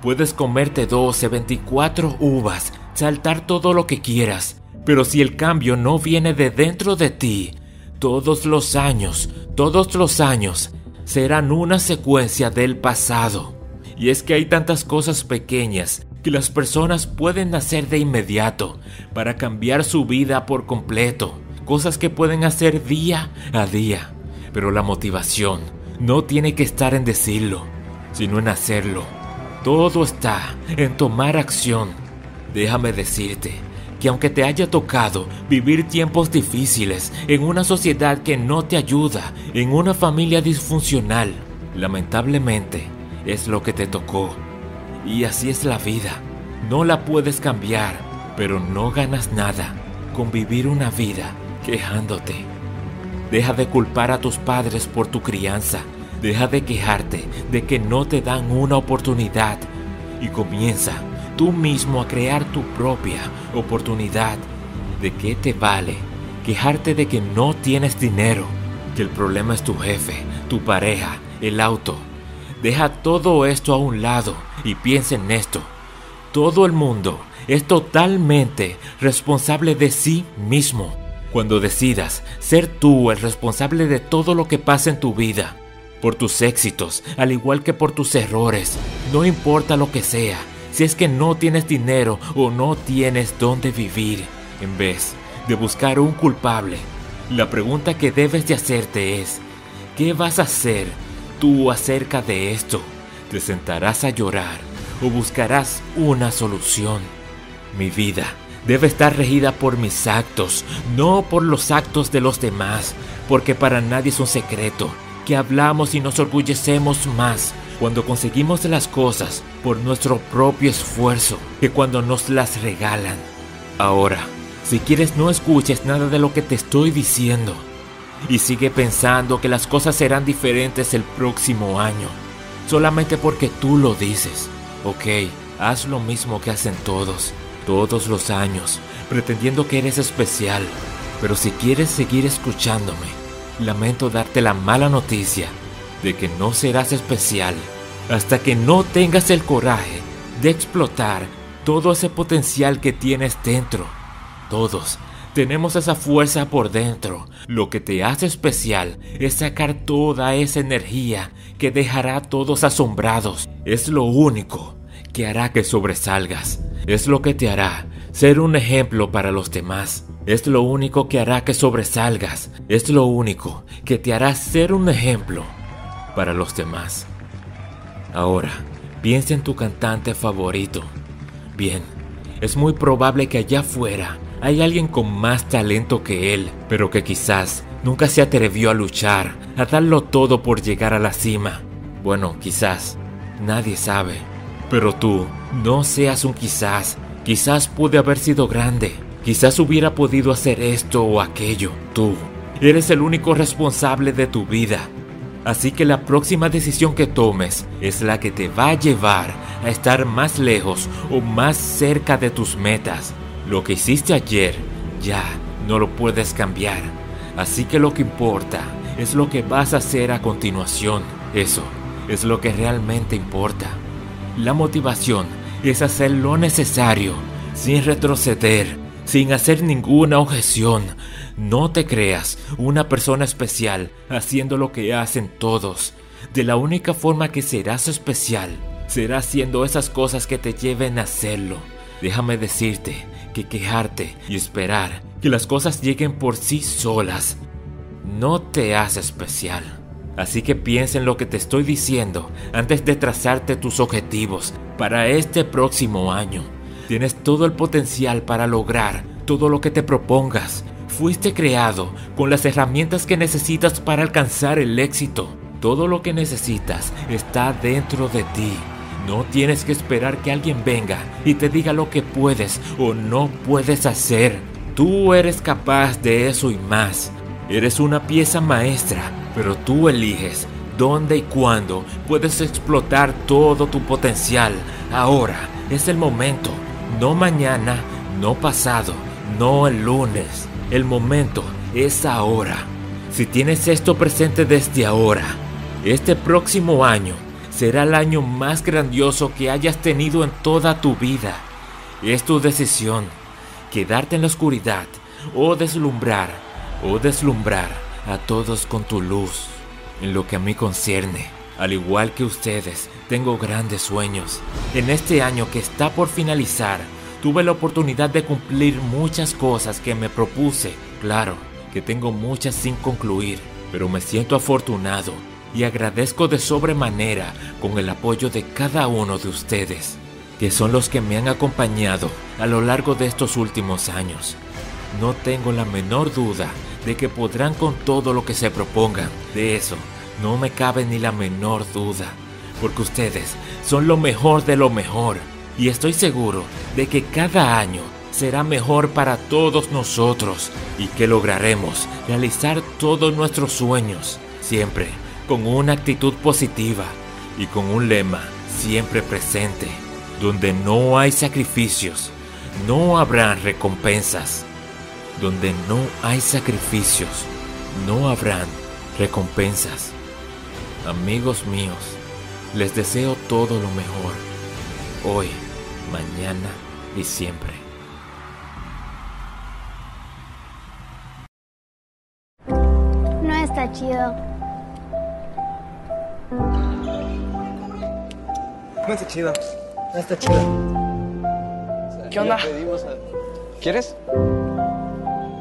O: Puedes comerte 12, 24 uvas, saltar todo lo que quieras, pero si el cambio no viene de dentro de ti, todos los años, todos los años, serán una secuencia del pasado. Y es que hay tantas cosas pequeñas que las personas pueden hacer de inmediato para cambiar su vida por completo, cosas que pueden hacer día a día. Pero la motivación no tiene que estar en decirlo, sino en hacerlo. Todo está en tomar acción. Déjame decirte que aunque te haya tocado vivir tiempos difíciles en una sociedad que no te ayuda, en una familia disfuncional, lamentablemente es lo que te tocó. Y así es la vida. No la puedes cambiar, pero no ganas nada con vivir una vida quejándote. Deja de culpar a tus padres por tu crianza. Deja de quejarte de que no te dan una oportunidad. Y comienza tú mismo a crear tu propia oportunidad. ¿De qué te vale quejarte de que no tienes dinero? Que el problema es tu jefe, tu pareja, el auto. Deja todo esto a un lado y piensa en esto. Todo el mundo es totalmente responsable de sí mismo. Cuando decidas ser tú el responsable de todo lo que pasa en tu vida, por tus éxitos, al igual que por tus errores, no importa lo que sea, si es que no tienes dinero o no tienes dónde vivir, en vez de buscar un culpable, la pregunta que debes de hacerte es, ¿qué vas a hacer tú acerca de esto? ¿Te sentarás a llorar o buscarás una solución? Mi vida debe estar regida por mis actos, no por los actos de los demás, porque para nadie es un secreto que hablamos y nos orgullecemos más cuando conseguimos las cosas por nuestro propio esfuerzo que cuando nos las regalan. Ahora, si quieres no escuches nada de lo que te estoy diciendo y sigue pensando que las cosas serán diferentes el próximo año, solamente porque tú lo dices. Ok, haz lo mismo que hacen todos todos los años, pretendiendo que eres especial. Pero si quieres seguir escuchándome, lamento darte la mala noticia de que no serás especial hasta que no tengas el coraje de explotar todo ese potencial que tienes dentro. Todos tenemos esa fuerza por dentro. Lo que te hace especial es sacar toda esa energía que dejará a todos asombrados. Es lo único que hará que sobresalgas. Es lo que te hará ser un ejemplo para los demás. Es lo único que hará que sobresalgas. Es lo único que te hará ser un ejemplo para los demás. Ahora, piensa en tu cantante favorito. Bien, es muy probable que allá afuera hay alguien con más talento que él, pero que quizás nunca se atrevió a luchar, a darlo todo por llegar a la cima. Bueno, quizás, nadie sabe. Pero tú, no seas un quizás. Quizás pude haber sido grande. Quizás hubiera podido hacer esto o aquello. Tú, eres el único responsable de tu vida. Así que la próxima decisión que tomes es la que te va a llevar a estar más lejos o más cerca de tus metas. Lo que hiciste ayer ya no lo puedes cambiar. Así que lo que importa es lo que vas a hacer a continuación. Eso es lo que realmente importa. La motivación es hacer lo necesario, sin retroceder, sin hacer ninguna objeción. No te creas una persona especial haciendo lo que hacen todos. de la única forma que serás especial será haciendo esas cosas que te lleven a hacerlo. Déjame decirte que quejarte y esperar que las cosas lleguen por sí solas no te hace especial. Así que piensa en lo que te estoy diciendo antes de trazarte tus objetivos para este próximo año. Tienes todo el potencial para lograr todo lo que te propongas. Fuiste creado con las herramientas que necesitas para alcanzar el éxito. Todo lo que necesitas está dentro de ti. No tienes que esperar que alguien venga y te diga lo que puedes o no puedes hacer. Tú eres capaz de eso y más. Eres una pieza maestra, pero tú eliges dónde y cuándo puedes explotar todo tu potencial. Ahora es el momento, no mañana, no pasado, no el lunes. El momento es ahora. Si tienes esto presente desde ahora, este próximo año será el año más grandioso que hayas tenido en toda tu vida. Es tu decisión, quedarte en la oscuridad o deslumbrar, o deslumbrar a todos con tu luz. En lo que a mí concierne, al igual que ustedes, tengo grandes sueños. En este año que está por finalizar, tuve la oportunidad de cumplir muchas cosas que me propuse. Claro, que tengo muchas sin concluir, pero me siento afortunado y agradezco de sobremanera con el apoyo de cada uno de ustedes, que son los que me han acompañado a lo largo de estos últimos años. No tengo la menor duda de que podrán con todo lo que se propongan. De eso no me cabe ni la menor duda, porque ustedes son lo mejor de lo mejor y estoy seguro de que cada año será mejor para todos nosotros y que lograremos realizar todos nuestros sueños, siempre con una actitud positiva y con un lema siempre presente, donde no hay sacrificios, no habrán recompensas. Donde no hay sacrificios, no habrán recompensas. Amigos míos, les deseo todo lo mejor, hoy, mañana y siempre.
P: No está chido.
Q: No está chido. No está chido. ¿Qué onda? ¿Quieres?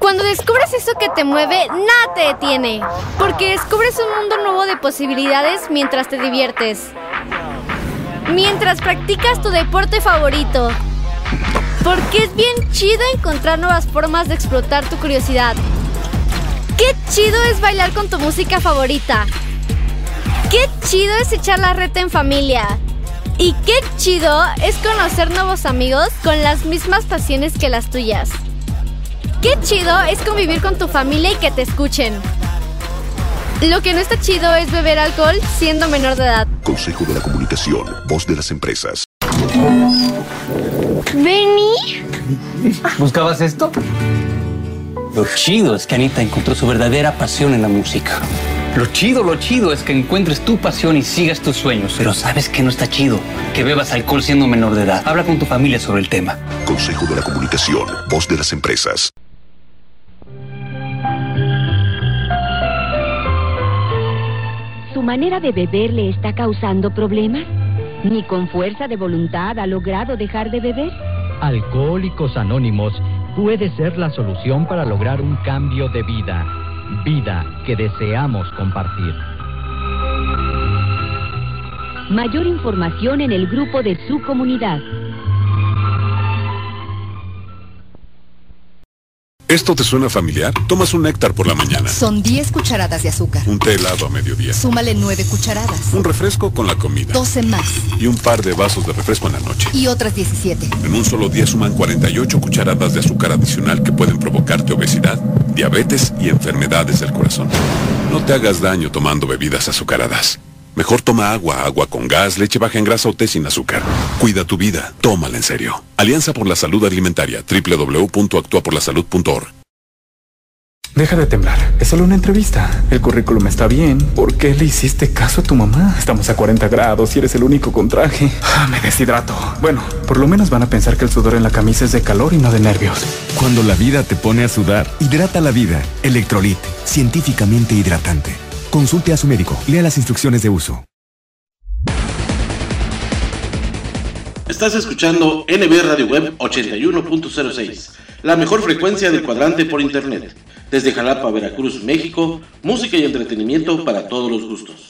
A: Cuando descubres eso que te mueve, nada te detiene. Porque descubres un mundo nuevo de posibilidades mientras te diviertes. Mientras practicas tu deporte favorito. Porque es bien chido encontrar nuevas formas de explotar tu curiosidad. Qué chido es bailar con tu música favorita. Qué chido es echar la reta en familia. Y qué chido es conocer nuevos amigos con las mismas pasiones que las tuyas. Qué chido es convivir con tu familia y que te escuchen. Lo que no está chido es beber alcohol siendo menor de edad.
R: Consejo de la Comunicación, voz de las empresas.
A: Vení.
S: ¿Buscabas esto? Lo chido es que Anita encontró su verdadera pasión en la música. Lo chido, lo chido es que encuentres tu pasión y sigas tus sueños. Pero ¿sabes que no está chido? Que bebas alcohol siendo menor de edad. Habla con tu familia sobre el tema.
R: Consejo de la Comunicación, voz de las empresas.
T: ¿Su manera de beber le está causando problemas? ¿Ni con fuerza de voluntad ha logrado dejar de beber?
U: Alcohólicos Anónimos puede ser la solución para lograr un cambio de vida. Vida que deseamos compartir.
T: Mayor información en el grupo de su comunidad.
N: ¿Esto te suena familiar? Tomas un néctar por la mañana,
V: Son 10 cucharadas de azúcar.
N: un té helado a mediodía,
V: Súmale 9 cucharadas.
N: un refresco con la comida
V: 12 más.
N: y un par de vasos de refresco en la noche.
V: Y otras 17.
N: En un solo día suman 48 cucharadas de azúcar adicional que pueden provocarte obesidad, diabetes y enfermedades del corazón. No te hagas daño tomando bebidas azucaradas. Mejor toma agua, agua con gas, leche baja en grasa o té sin azúcar. Cuida tu vida, tómala en serio. Alianza por la Salud Alimentaria, www.actuaporlasalud.org.
E: Deja de temblar, es solo una entrevista. El currículum está bien. ¿Por qué le hiciste caso a tu mamá? Estamos a 40 grados y eres el único con traje. Ah, me deshidrato. Bueno, por lo menos van a pensar que el sudor en la camisa es de calor y no de nervios.
W: Cuando la vida te pone a sudar, hidrata la vida. Electrolit, científicamente hidratante. Consulte a su médico. Lea las instrucciones de uso.
H: Estás escuchando NB Radio Web 81.06, la mejor frecuencia del cuadrante por internet. Desde Jalapa, Veracruz, México, música y entretenimiento para todos los gustos.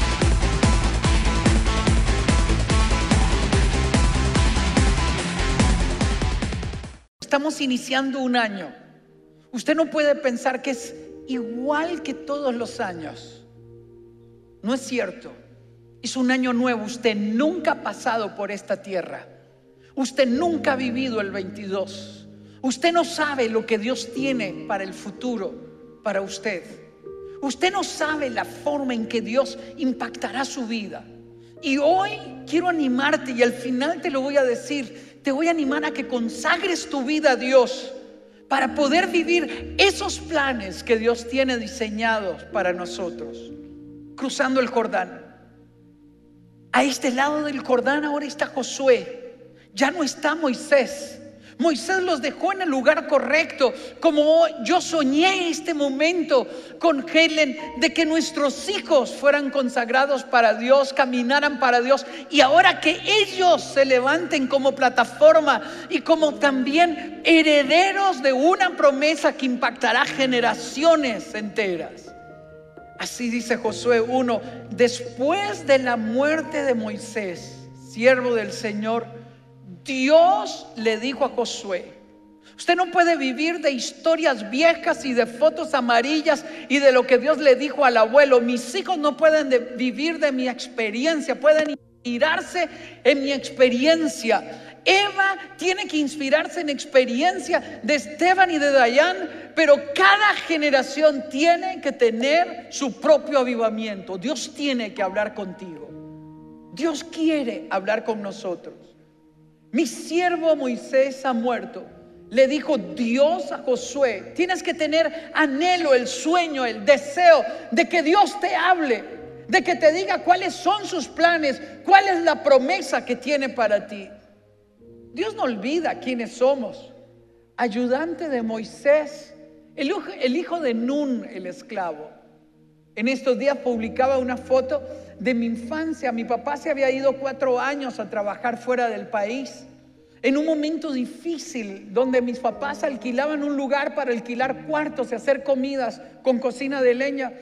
X: Estamos iniciando un año. Usted no puede pensar que es igual que todos los años. No es cierto. Es un año nuevo. Usted nunca ha pasado por esta tierra. Usted nunca ha vivido el 22. Usted no sabe lo que Dios tiene para el futuro, para usted. Usted no sabe la forma en que Dios impactará su vida. Y hoy quiero animarte y al final te lo voy a decir. Te voy a animar a que consagres tu vida a Dios para poder vivir esos planes que Dios tiene diseñados para nosotros. Cruzando el Jordán. A este lado del Jordán ahora está Josué. Ya no está Moisés. Moisés los dejó en el lugar correcto, como yo soñé este momento con Helen de que nuestros hijos fueran consagrados para Dios, caminaran para Dios, y ahora que ellos se levanten como plataforma y como también herederos de una promesa que impactará generaciones enteras. Así dice Josué 1, después de la muerte de Moisés, siervo del Señor, Dios le dijo a Josué, usted no puede vivir de historias viejas y de fotos amarillas y de lo que Dios le dijo al abuelo. Mis hijos no pueden vivir de mi experiencia, pueden inspirarse en mi experiencia. Eva tiene que inspirarse en experiencia de Esteban y de Dayan, pero cada generación tiene que tener su propio avivamiento. Dios tiene que hablar contigo. Dios quiere hablar con nosotros. Mi siervo Moisés ha muerto. Le dijo Dios a Josué, tienes que tener anhelo, el sueño, el deseo de que Dios te hable, de que te diga cuáles son sus planes, cuál es la promesa que tiene para ti. Dios no olvida quiénes somos. Ayudante de Moisés, el el hijo de Nun, el esclavo. En estos días publicaba una foto de mi infancia. Mi papá se había ido cuatro años a trabajar fuera del país. En un momento difícil donde mis papás alquilaban un lugar para alquilar cuartos y hacer comidas con cocina de leña.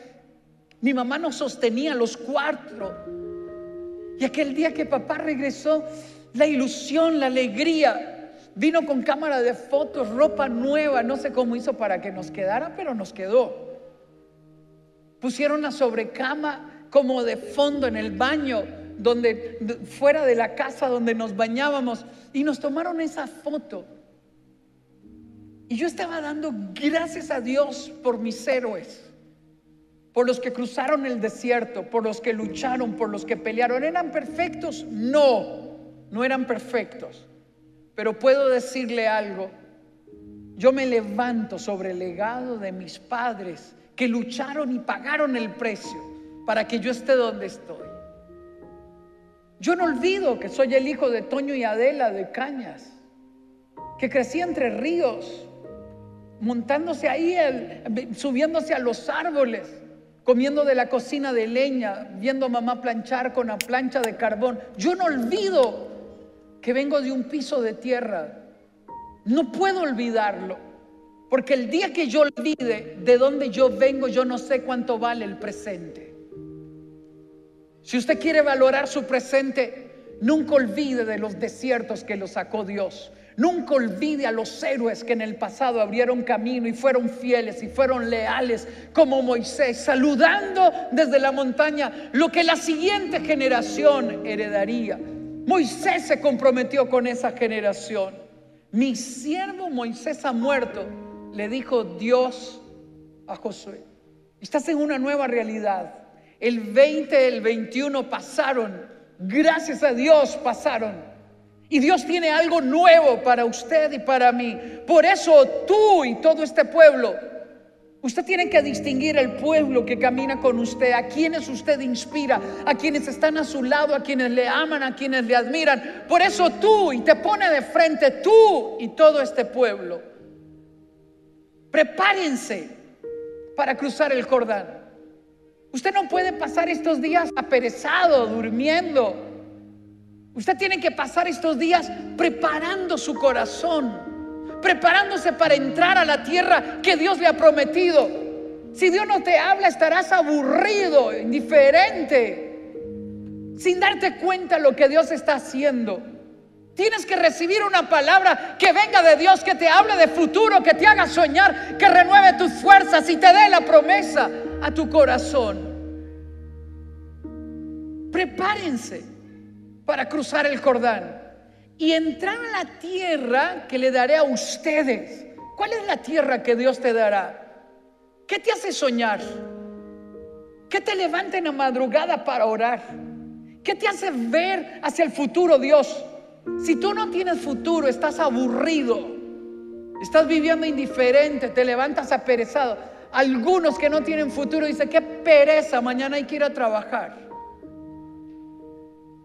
X: Mi mamá nos sostenía los cuatro. Y aquel día que papá regresó, la ilusión, la alegría, vino con cámara de fotos, ropa nueva, no sé cómo hizo para que nos quedara, pero nos quedó. Pusieron la sobrecama como de fondo en el baño, donde fuera de la casa donde nos bañábamos y nos tomaron esa foto. Y yo estaba dando gracias a Dios por mis héroes, por los que cruzaron el desierto, por los que lucharon, por los que pelearon. ¿Eran perfectos? No, no eran perfectos. Pero puedo decirle algo. Yo me levanto sobre el legado de mis padres que lucharon y pagaron el precio para que yo esté donde estoy. Yo no olvido que soy el hijo de Toño y Adela de Cañas, que crecí entre ríos, montándose ahí, subiéndose a los árboles, comiendo de la cocina de leña, viendo a mamá planchar con la plancha de carbón. Yo no olvido que vengo de un piso de tierra. No puedo olvidarlo, porque el día que yo olvide de dónde yo vengo, yo no sé cuánto vale el presente. Si usted quiere valorar su presente, nunca olvide de los desiertos que lo sacó Dios. Nunca olvide a los héroes que en el pasado abrieron camino y fueron fieles y fueron leales como Moisés, saludando desde la montaña lo que la siguiente generación heredaría. Moisés se comprometió con esa generación. Mi siervo Moisés ha muerto, le dijo Dios a Josué. Estás en una nueva realidad. El 20, el 21 pasaron. Gracias a Dios pasaron. Y Dios tiene algo nuevo para usted y para mí. Por eso tú y todo este pueblo, usted tiene que distinguir el pueblo que camina con usted, a quienes usted inspira, a quienes están a su lado, a quienes le aman, a quienes le admiran. Por eso tú y te pone de frente tú y todo este pueblo. Prepárense para cruzar el Jordán. Usted no puede pasar estos días aperezado, durmiendo. Usted tiene que pasar estos días preparando su corazón, preparándose para entrar a la tierra que Dios le ha prometido. Si Dios no te habla, estarás aburrido, indiferente, sin darte cuenta lo que Dios está haciendo. Tienes que recibir una palabra que venga de Dios, que te hable de futuro, que te haga soñar, que renueve tus fuerzas y te dé la promesa a tu corazón. Prepárense para cruzar el Jordán y entrar a la tierra que le daré a ustedes. ¿Cuál es la tierra que Dios te dará? ¿Qué te hace soñar? ¿Qué te levanta en la madrugada para orar? ¿Qué te hace ver hacia el futuro, Dios? Si tú no tienes futuro, estás aburrido, estás viviendo indiferente, te levantas aperezado. Algunos que no tienen futuro dicen, qué pereza, mañana hay que ir a trabajar.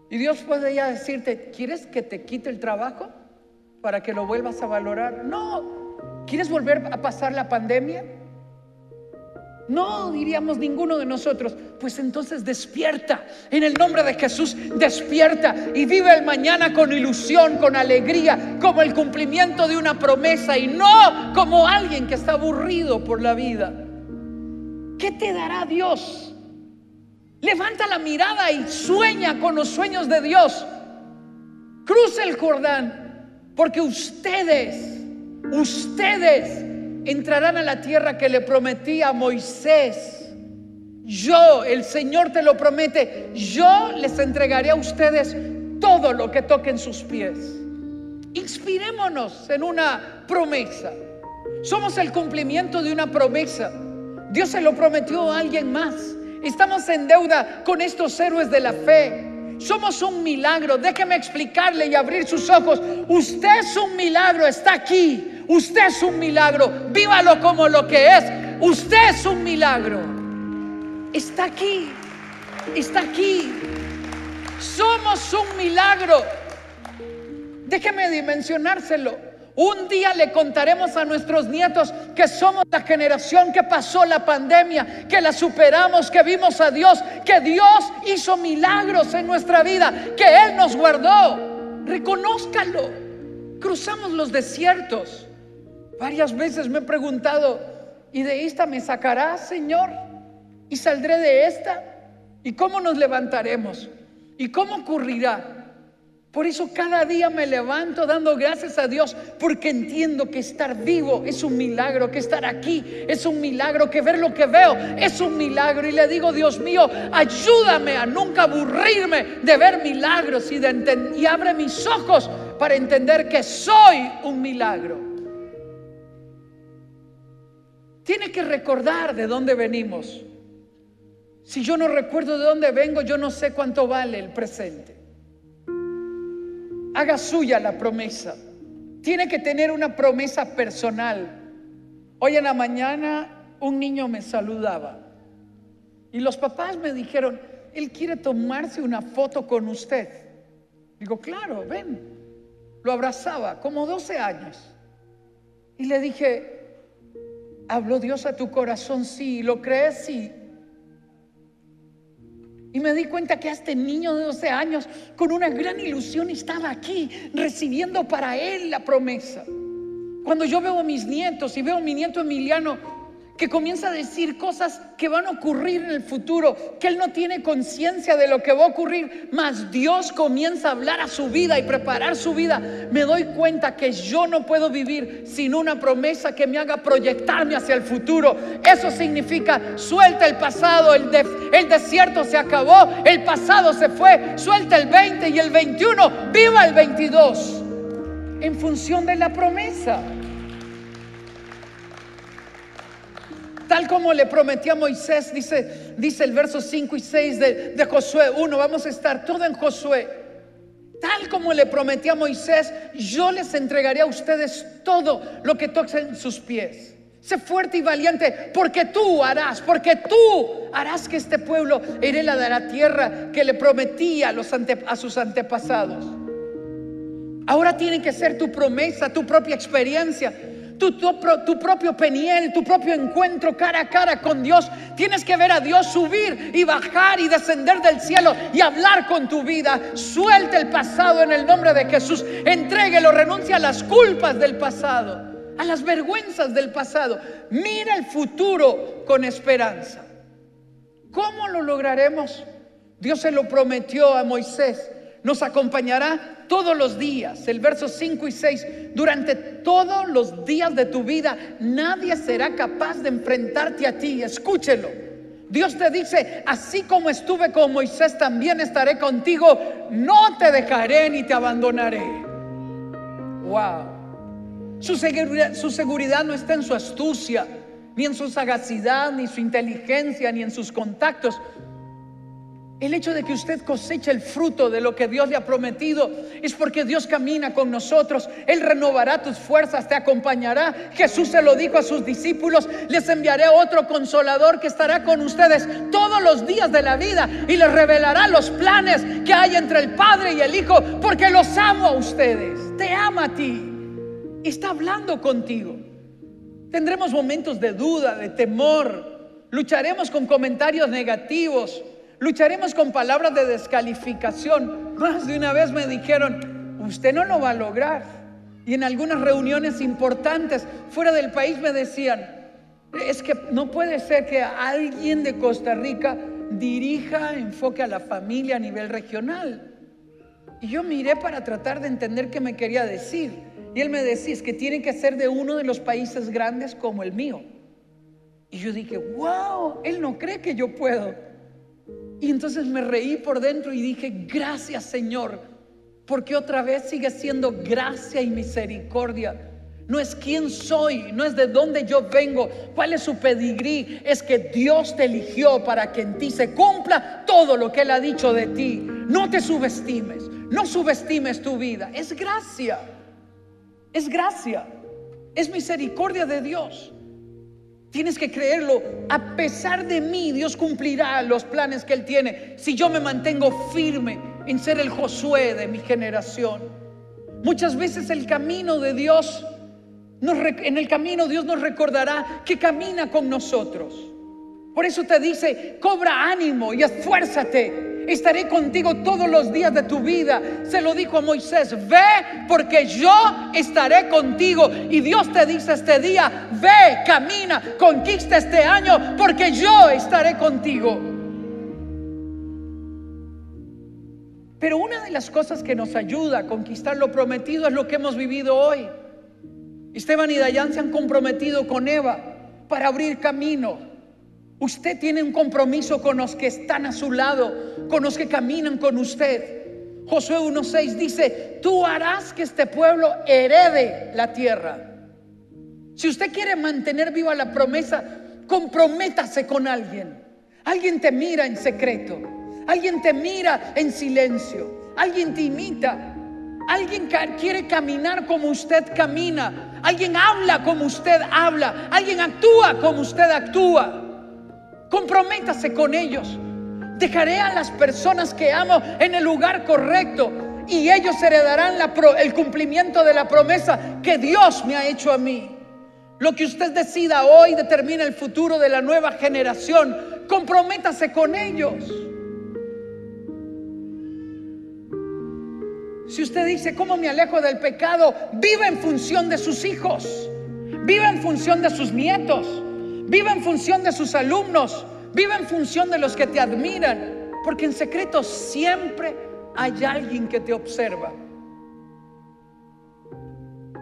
X: Y Dios puede ya decirte, ¿quieres que te quite el trabajo para que lo vuelvas a valorar? No. ¿Quieres volver a pasar la pandemia? No, diríamos ninguno de nosotros. Pues entonces despierta. En el nombre de Jesús, despierta y vive el mañana con ilusión, con alegría, como el cumplimiento de una promesa y no como alguien que está aburrido por la vida. ¿Qué te dará Dios? Levanta la mirada y sueña con los sueños de Dios. Cruza el Jordán, porque ustedes, ustedes entrarán a la tierra que le prometí a Moisés. Yo, el Señor te lo promete, yo les entregaré a ustedes todo lo que toquen sus pies. Inspirémonos en una promesa. Somos el cumplimiento de una promesa. Dios se lo prometió a alguien más. Estamos en deuda con estos héroes de la fe. Somos un milagro. Déjeme explicarle y abrir sus ojos. Usted es un milagro, está aquí. Usted es un milagro. Vívalo como lo que es. Usted es un milagro. Está aquí. Está aquí. Somos un milagro. Déjeme dimensionárselo. Un día le contaremos a nuestros nietos que somos la generación que pasó la pandemia, que la superamos, que vimos a Dios, que Dios hizo milagros en nuestra vida, que Él nos guardó. Reconózcalo. Cruzamos los desiertos. Varias veces me he preguntado, ¿y de esta me sacarás, Señor? ¿Y saldré de esta? ¿Y cómo nos levantaremos? ¿Y cómo ocurrirá? Por eso cada día me levanto dando gracias a Dios porque entiendo que estar vivo es un milagro, que estar aquí es un milagro, que ver lo que veo es un milagro. Y le digo, Dios mío, ayúdame a nunca aburrirme de ver milagros y, de y abre mis ojos para entender que soy un milagro. Tiene que recordar de dónde venimos. Si yo no recuerdo de dónde vengo, yo no sé cuánto vale el presente. Haga suya la promesa. Tiene que tener una promesa personal. Hoy en la mañana un niño me saludaba y los papás me dijeron, él quiere tomarse una foto con usted. Digo, claro, ven. Lo abrazaba como 12 años. Y le dije, ¿habló Dios a tu corazón? Sí. ¿Lo crees? Sí. Y me di cuenta que este niño de 12 años, con una gran ilusión, estaba aquí recibiendo para él la promesa. Cuando yo veo a mis nietos y veo a mi nieto Emiliano que comienza a decir cosas que van a ocurrir en el futuro, que él no tiene conciencia de lo que va a ocurrir, mas Dios comienza a hablar a su vida y preparar su vida, me doy cuenta que yo no puedo vivir sin una promesa que me haga proyectarme hacia el futuro. Eso significa, suelta el pasado, el, el desierto se acabó, el pasado se fue, suelta el 20 y el 21, viva el 22, en función de la promesa. Tal como le prometí a Moisés, dice, dice el verso 5 y 6 de, de Josué 1, vamos a estar todo en Josué. Tal como le prometí a Moisés, yo les entregaré a ustedes todo lo que toquen sus pies. Sé fuerte y valiente, porque tú harás, porque tú harás que este pueblo herede la tierra que le prometí a, los a sus antepasados. Ahora tiene que ser tu promesa, tu propia experiencia tu, tu, propio peniel, tu propio encuentro cara a cara con Dios. Tienes que ver a Dios subir y bajar y descender del cielo y hablar con tu vida. Suelta el pasado en el nombre de Jesús. Entréguelo, renuncia a las culpas del pasado, a las vergüenzas del pasado. Mira el futuro con esperanza. ¿Cómo lo lograremos? Dios se lo prometió a Moisés. Nos acompañará todos los días, el verso 5 y 6, durante todos los días de tu vida, nadie será capaz de enfrentarte a ti. Escúchelo. Dios te dice, así como estuve con Moisés, también estaré contigo. No te dejaré ni te abandonaré. Wow. Su seguridad, su seguridad no está en su astucia, ni en su sagacidad, ni su inteligencia, ni en sus contactos. El hecho de que usted coseche el fruto de lo que Dios le ha prometido es porque Dios camina con nosotros. Él renovará tus fuerzas, te acompañará. Jesús se lo dijo a sus discípulos, les enviaré otro consolador que estará con ustedes todos los días de la vida y les revelará los planes que hay entre el Padre y el Hijo, porque los amo a ustedes. Te ama a ti. Está hablando contigo. Tendremos momentos de duda, de temor. Lucharemos con comentarios negativos Lucharemos con palabras de descalificación. Más de una vez me dijeron, usted no lo va a lograr. Y en algunas reuniones importantes fuera del país me decían, es que no puede ser que alguien de Costa Rica dirija enfoque a la familia a nivel regional. Y yo miré para tratar de entender qué me quería decir. Y él me decía, es que tiene que ser de uno de los países grandes como el mío. Y yo dije, wow, él no cree que yo puedo. Y entonces me reí por dentro y dije, gracias Señor, porque otra vez sigue siendo gracia y misericordia. No es quién soy, no es de dónde yo vengo, cuál es su pedigrí, es que Dios te eligió para que en ti se cumpla todo lo que Él ha dicho de ti. No te subestimes, no subestimes tu vida, es gracia, es gracia, es misericordia de Dios. Tienes que creerlo. A pesar de mí, Dios cumplirá los planes que Él tiene si yo me mantengo firme en ser el Josué de mi generación. Muchas veces el camino de Dios, en el camino Dios nos recordará que camina con nosotros. Por eso te dice, cobra ánimo y esfuérzate estaré contigo todos los días de tu vida. Se lo dijo a Moisés, ve porque yo estaré contigo. Y Dios te dice este día, ve, camina, conquista este año porque yo estaré contigo. Pero una de las cosas que nos ayuda a conquistar lo prometido es lo que hemos vivido hoy. Esteban y Dayan se han comprometido con Eva para abrir camino Usted tiene un compromiso con los que están a su lado, con los que caminan con usted. Josué 1.6 dice, tú harás que este pueblo herede la tierra. Si usted quiere mantener viva la promesa, comprométase con alguien. Alguien te mira en secreto, alguien te mira en silencio, alguien te imita, alguien quiere caminar como usted camina, alguien habla como usted habla, alguien actúa como usted actúa. Comprométase con ellos. Dejaré a las personas que amo en el lugar correcto. y ellos heredarán el cumplimiento de la promesa que Dios me ha hecho a mí. Lo que usted decida hoy determina el futuro de la nueva generación. Comprométase con ellos. Si usted dice, ¿cómo me alejo del pecado? Viva en función de sus hijos. Viva en función de sus nietos. Viva en función de sus alumnos. Viva en función de los que te admiran. Porque en secreto siempre hay alguien que te observa.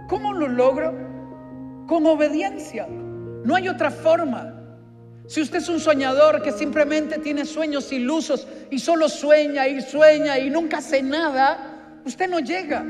X: ¿Cómo lo logro? Con obediencia. No hay otra forma. Si usted es un soñador que simplemente tiene sueños ilusos y solo sueña y sueña y nunca hace nada, usted no llega.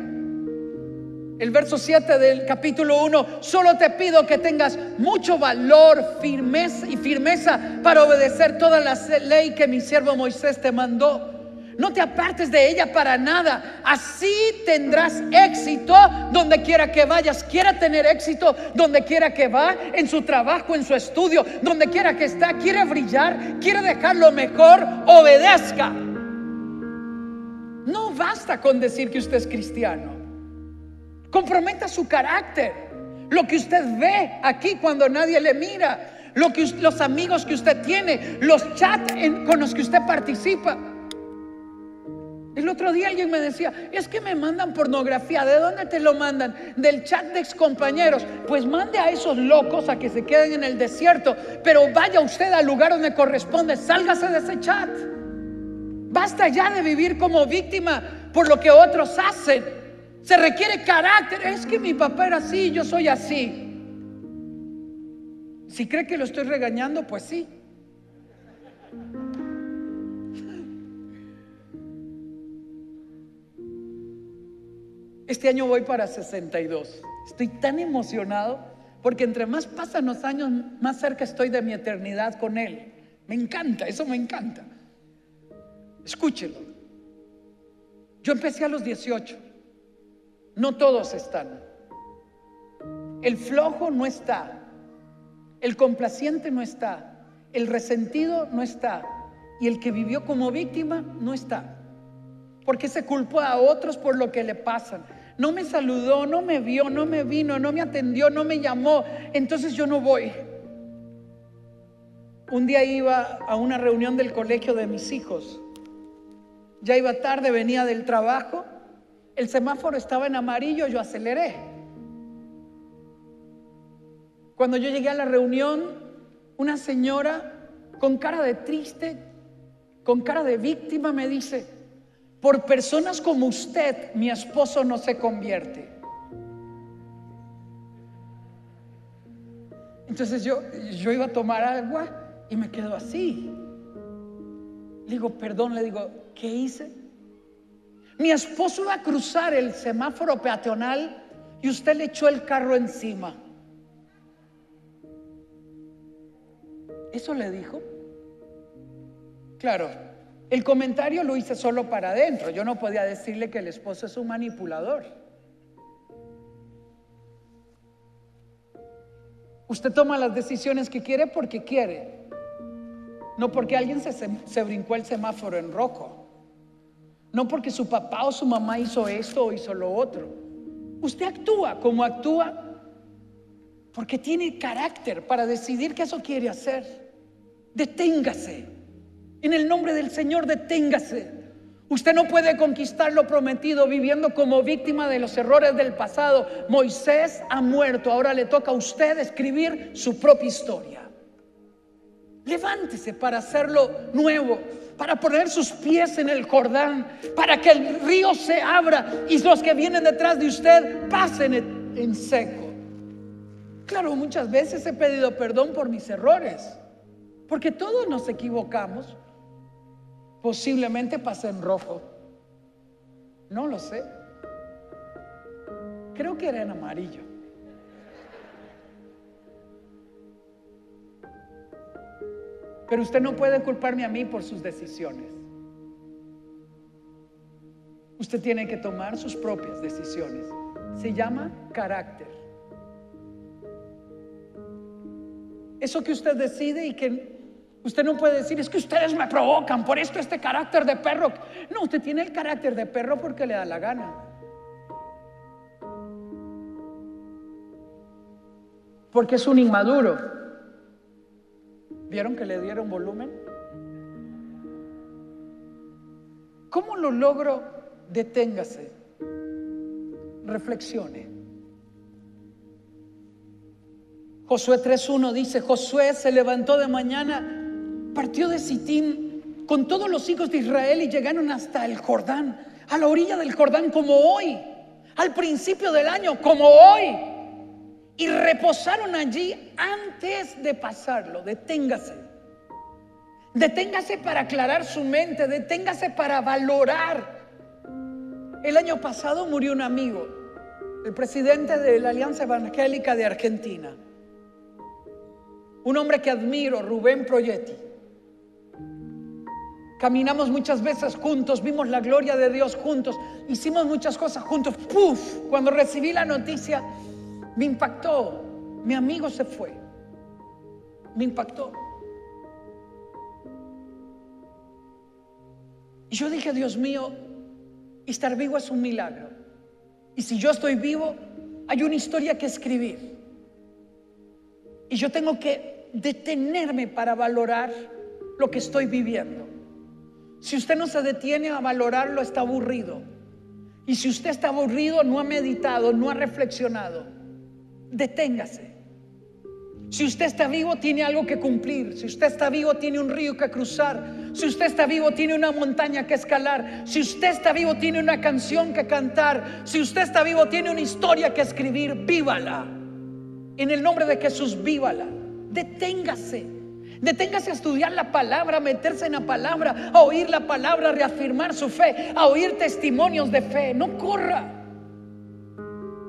X: El verso 7 del capítulo 1, solo te pido que tengas mucho valor, firmeza y firmeza para obedecer toda la ley que mi siervo Moisés te mandó. No te apartes de ella para nada. Así tendrás éxito donde quiera que vayas. Quiera tener éxito donde quiera que va, en su trabajo, en su estudio, donde quiera que está. Quiere brillar, quiere dejar lo mejor, obedezca. No basta con decir que usted es cristiano. Comprometa su carácter. Lo que usted ve aquí cuando nadie le mira. Lo que, los amigos que usted tiene. Los chats con los que usted participa. El otro día alguien me decía, es que me mandan pornografía. ¿De dónde te lo mandan? Del chat de excompañeros. Pues mande a esos locos a que se queden en el desierto. Pero vaya usted al lugar donde corresponde. Sálgase de ese chat. Basta ya de vivir como víctima por lo que otros hacen. Se requiere carácter. Es que mi papá era así, yo soy así. Si cree que lo estoy regañando, pues sí. Este año voy para 62. Estoy tan emocionado porque entre más pasan los años, más cerca estoy de mi eternidad con Él. Me encanta, eso me encanta. Escúchelo. Yo empecé a los 18. No todos están. El flojo no está. El complaciente no está. El resentido no está. Y el que vivió como víctima no está. Porque se culpó a otros por lo que le pasan. No me saludó, no me vio, no me vino, no me atendió, no me llamó. Entonces yo no voy. Un día iba a una reunión del colegio de mis hijos. Ya iba tarde, venía del trabajo. El semáforo estaba en amarillo, yo aceleré. Cuando yo llegué a la reunión, una señora con cara de triste, con cara de víctima, me dice, por personas como usted, mi esposo no se convierte. Entonces yo, yo iba a tomar agua y me quedo así. Le digo, perdón, le digo, ¿qué hice? Mi esposo iba a cruzar el semáforo peatonal y usted le echó el carro encima. ¿Eso le dijo? Claro, el comentario lo hice solo para adentro. Yo no podía decirle que el esposo es un manipulador. Usted toma las decisiones que quiere porque quiere, no porque alguien se, se brincó el semáforo en rojo, no porque su papá o su mamá hizo esto o hizo lo otro. Usted actúa como actúa porque tiene carácter para decidir que eso quiere hacer. Deténgase. En el nombre del Señor, deténgase. Usted no puede conquistar lo prometido viviendo como víctima de los errores del pasado. Moisés ha muerto, ahora le toca a usted escribir su propia historia. Levántese para hacerlo nuevo, para poner sus pies en el Jordán, para que el río se abra y los que vienen detrás de usted pasen en seco. Claro, muchas veces he pedido perdón por mis errores, porque todos nos equivocamos. Posiblemente pasé en rojo. No lo sé. Creo que era en amarillo. Pero usted no puede culparme a mí por sus decisiones. Usted tiene que tomar sus propias decisiones. Se llama carácter. Eso que usted decide y que usted no puede decir, es que ustedes me provocan, por esto este carácter de perro. No, usted tiene el carácter de perro porque le da la gana. Porque es un inmaduro. ¿Vieron que le dieron volumen? ¿Cómo lo logro? Deténgase. Reflexione. Josué 3.1 dice, Josué se levantó de mañana, partió de Sitín con todos los hijos de Israel y llegaron hasta el Jordán, a la orilla del Jordán como hoy, al principio del año como hoy. Y reposaron allí antes de pasarlo. Deténgase. Deténgase para aclarar su mente, deténgase para valorar. El año pasado murió un amigo, el presidente de la Alianza Evangélica de Argentina. Un hombre que admiro, Rubén Proyetti. Caminamos muchas veces juntos, vimos la gloria de Dios juntos, hicimos muchas cosas juntos. ¡Puf! Cuando recibí la noticia, me impactó. Mi amigo se fue. Me impactó. Y yo dije, Dios mío, estar vivo es un milagro. Y si yo estoy vivo, hay una historia que escribir. Y yo tengo que detenerme para valorar lo que estoy viviendo. Si usted no se detiene a valorarlo, está aburrido. Y si usted está aburrido, no ha meditado, no ha reflexionado, deténgase. Si usted está vivo, tiene algo que cumplir. Si usted está vivo, tiene un río que cruzar. Si usted está vivo, tiene una montaña que escalar. Si usted está vivo, tiene una canción que cantar. Si usted está vivo, tiene una historia que escribir. Vívala. En el nombre de Jesús, vívala. Deténgase. Deténgase a estudiar la palabra, a meterse en la palabra, a oír la palabra, a reafirmar su fe, a oír testimonios de fe. No corra.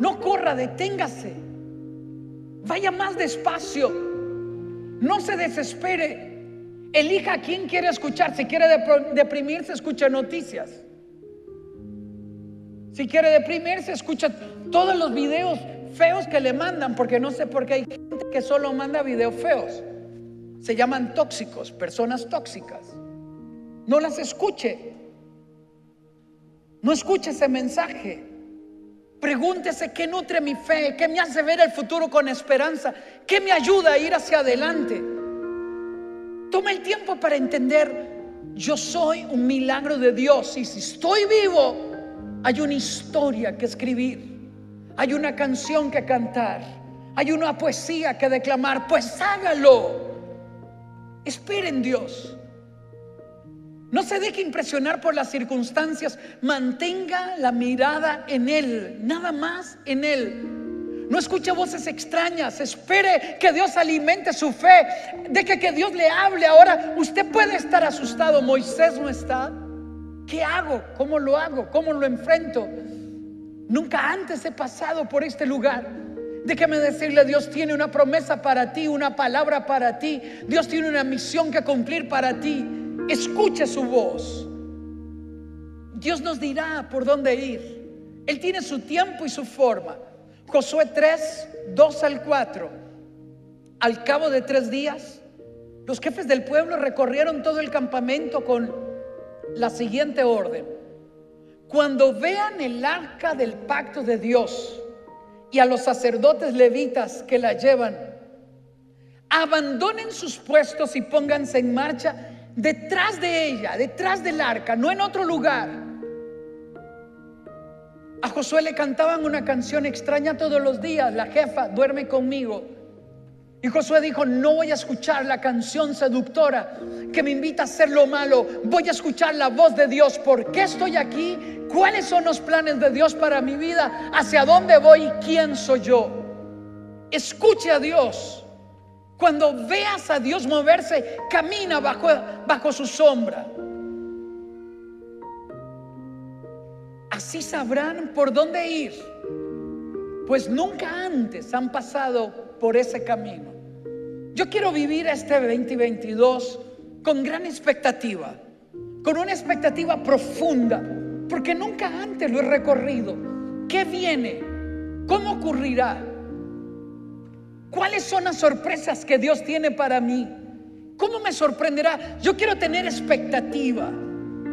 X: No corra, deténgase. Vaya más despacio. No se desespere. Elija a quién quiere escuchar. Si quiere deprimirse, escucha noticias. Si quiere deprimirse, escucha todos los videos feos que le mandan, porque no sé por qué hay gente que solo manda videos feos. Se llaman tóxicos, personas tóxicas. No las escuche. No escuche ese mensaje. Pregúntese qué nutre mi fe, qué me hace ver el futuro con esperanza, qué me ayuda a ir hacia adelante. Toma el tiempo para entender, yo soy un milagro de Dios y si estoy vivo, hay una historia que escribir, hay una canción que cantar, hay una poesía que declamar, pues hágalo. Esperen Dios. No se deje impresionar por las circunstancias. Mantenga la mirada en Él, nada más en Él. No escuche voces extrañas. Espere que Dios alimente su fe. Deje que Dios le hable. Ahora usted puede estar asustado. Moisés no está. ¿Qué hago? ¿Cómo lo hago? ¿Cómo lo enfrento? Nunca antes he pasado por este lugar. Déjeme decirle, Dios tiene una promesa para ti, una palabra para ti. Dios tiene una misión que cumplir para ti. Escuche su voz. Dios nos dirá por dónde ir. Él tiene su tiempo y su forma. Josué 3, 2 al 4. Al cabo de tres días, los jefes del pueblo recorrieron todo el campamento con la siguiente orden. Cuando vean el arca del pacto de Dios y a los sacerdotes levitas que la llevan, abandonen sus puestos y pónganse en marcha detrás de ella, detrás del arca, no en otro lugar. A Josué le cantaban una canción extraña todos los días, la jefa, duerme conmigo. Y Josué dijo, no voy a escuchar la canción seductora que me invita a hacer lo malo, voy a escuchar la voz de Dios. ¿Por qué estoy aquí? ¿Cuáles son los planes de Dios para mi vida? ¿Hacia dónde voy? ¿Quién soy yo? Escuche a Dios. Cuando veas a Dios moverse, camina bajo, bajo su sombra. Así sabrán por dónde ir, pues nunca antes han pasado por ese camino. Yo quiero vivir este 2022 con gran expectativa, con una expectativa profunda, porque nunca antes lo he recorrido. ¿Qué viene? ¿Cómo ocurrirá? ¿Cuáles son las sorpresas que Dios tiene para mí? ¿Cómo me sorprenderá? Yo quiero tener expectativa.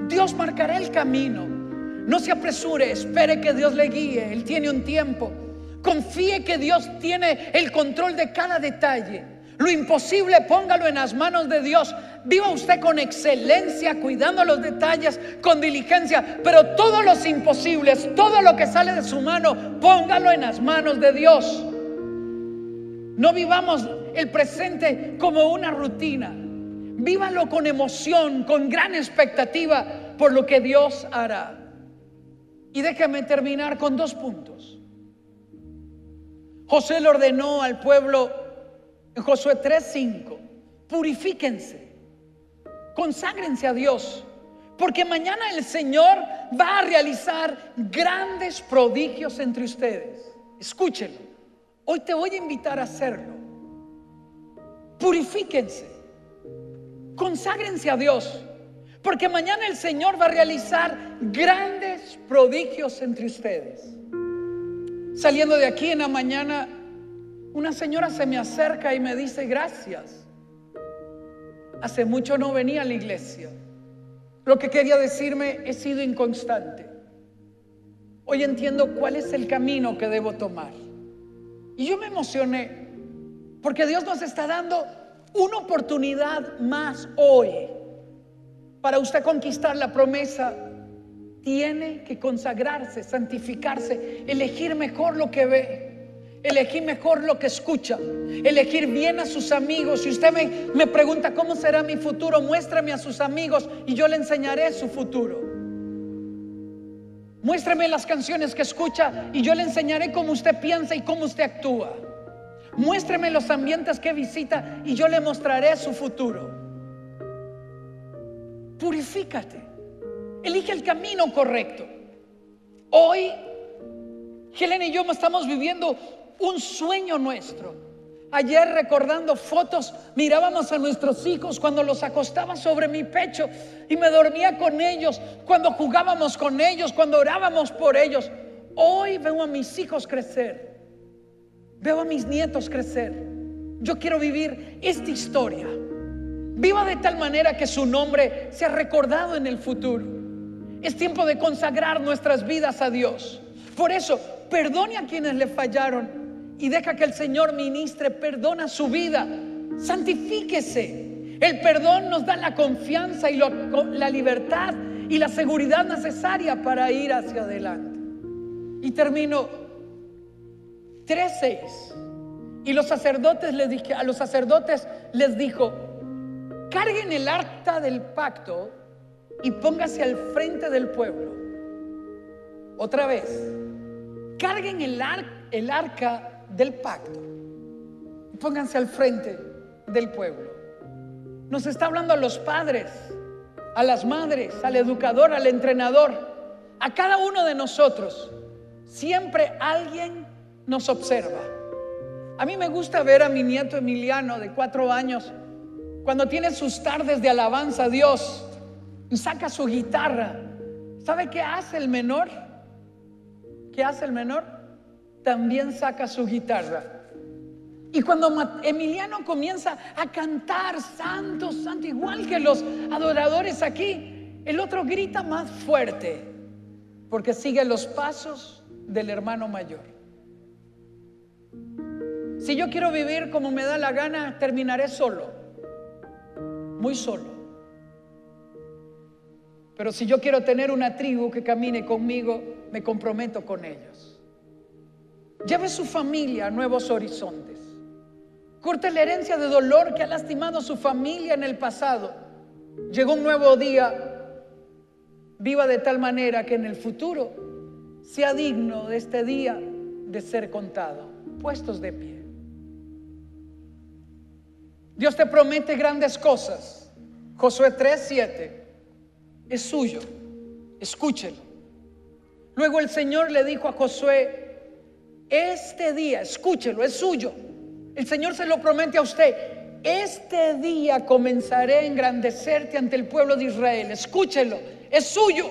X: Dios marcará el camino. No se apresure, espere que Dios le guíe. Él tiene un tiempo. Confíe que Dios tiene el control de cada detalle. Lo imposible, póngalo en las manos de Dios. Viva usted con excelencia, cuidando los detalles, con diligencia. Pero todos los imposibles, todo lo que sale de su mano, póngalo en las manos de Dios. No vivamos el presente como una rutina. Vívalo con emoción, con gran expectativa por lo que Dios hará. Y déjame terminar con dos puntos. José le ordenó al pueblo en Josué 3:5, purifíquense, conságrense a Dios, porque mañana el Señor va a realizar grandes prodigios entre ustedes. Escúchenlo, hoy te voy a invitar a hacerlo. Purifíquense, conságrense a Dios, porque mañana el Señor va a realizar grandes prodigios entre ustedes. Saliendo de aquí en la mañana, una señora se me acerca y me dice, gracias. Hace mucho no venía a la iglesia. Lo que quería decirme, he sido inconstante. Hoy entiendo cuál es el camino que debo tomar. Y yo me emocioné porque Dios nos está dando una oportunidad más hoy para usted conquistar la promesa. Tiene que consagrarse, santificarse, elegir mejor lo que ve elegir mejor lo que escucha, elegir bien a sus amigos. Si usted me, me, pregunta cómo será mi futuro, muéstrame a sus amigos y yo le enseñaré su futuro. Muéstrame las canciones que escucha y yo le enseñaré cómo usted piensa y cómo usted actúa. Muéstrame los ambientes que visita y yo le mostraré su futuro. Purifícate. Elige el camino correcto. Hoy, Helen y yo estamos viviendo un sueño nuestro. Ayer recordando fotos, mirábamos a nuestros hijos cuando los acostaba sobre mi pecho y me dormía con ellos, cuando jugábamos con ellos, cuando orábamos por ellos. Hoy veo a mis hijos crecer, veo a mis nietos crecer. Yo quiero vivir esta historia. Viva de tal manera que su nombre sea recordado en el futuro. Es tiempo de consagrar nuestras vidas a Dios. Por eso, perdone a quienes le fallaron y deja que el Señor ministre, perdona su vida, santifíquese. El perdón nos da la confianza y la libertad y la seguridad necesaria para ir hacia adelante. Y termino 3:6. Y los sacerdotes les dije, a los sacerdotes les dijo, carguen el acta del pacto y póngase al frente del pueblo. Otra vez, carguen el, el arca del pacto. Pónganse al frente del pueblo. Nos está hablando a los padres, a las madres, al educador, al entrenador, a cada uno de nosotros. Siempre alguien nos observa. A mí me gusta ver a mi nieto Emiliano de cuatro años cuando tiene sus tardes de alabanza a Dios y saca su guitarra. ¿Sabe qué hace el menor? ¿Qué hace el menor? También saca su guitarra. Y cuando Emiliano comienza a cantar, santo, santo, igual que los adoradores aquí, el otro grita más fuerte, porque sigue los pasos del hermano mayor. Si yo quiero vivir como me da la gana, terminaré solo, muy solo. Pero si yo quiero tener una tribu que camine conmigo, me comprometo con ellos. Lleve su familia a nuevos horizontes. Corte la herencia de dolor que ha lastimado a su familia en el pasado. Llegó un nuevo día. Viva de tal manera que en el futuro sea digno de este día de ser contado. Puestos de pie. Dios te promete grandes cosas. Josué 3:7 es suyo. Escúchelo. Luego el Señor le dijo a Josué, este día, escúchelo, es suyo. El Señor se lo promete a usted. Este día comenzaré a engrandecerte ante el pueblo de Israel. Escúchelo, es suyo.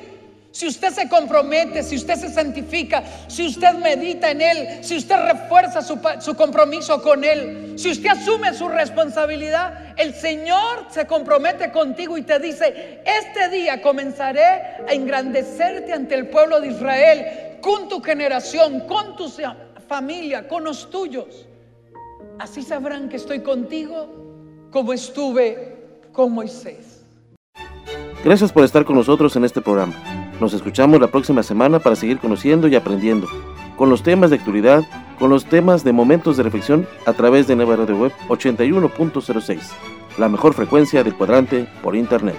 X: Si usted se compromete, si usted se santifica, si usted medita en Él, si usted refuerza su, compromiso con Él, si usted asume su responsabilidad, el Señor se compromete contigo y te dice, este día comenzaré a engrandecerte ante el pueblo de Israel, con tu generación, con tu familia, con los tuyos. Así sabrán que estoy contigo como estuve con Moisés.
H: Gracias por estar con nosotros en este programa. Nos escuchamos la próxima semana para seguir conociendo y aprendiendo con los temas de actualidad, con los temas de momentos de reflexión a través de Nueva Radio Web 81.06, la mejor frecuencia del cuadrante por Internet.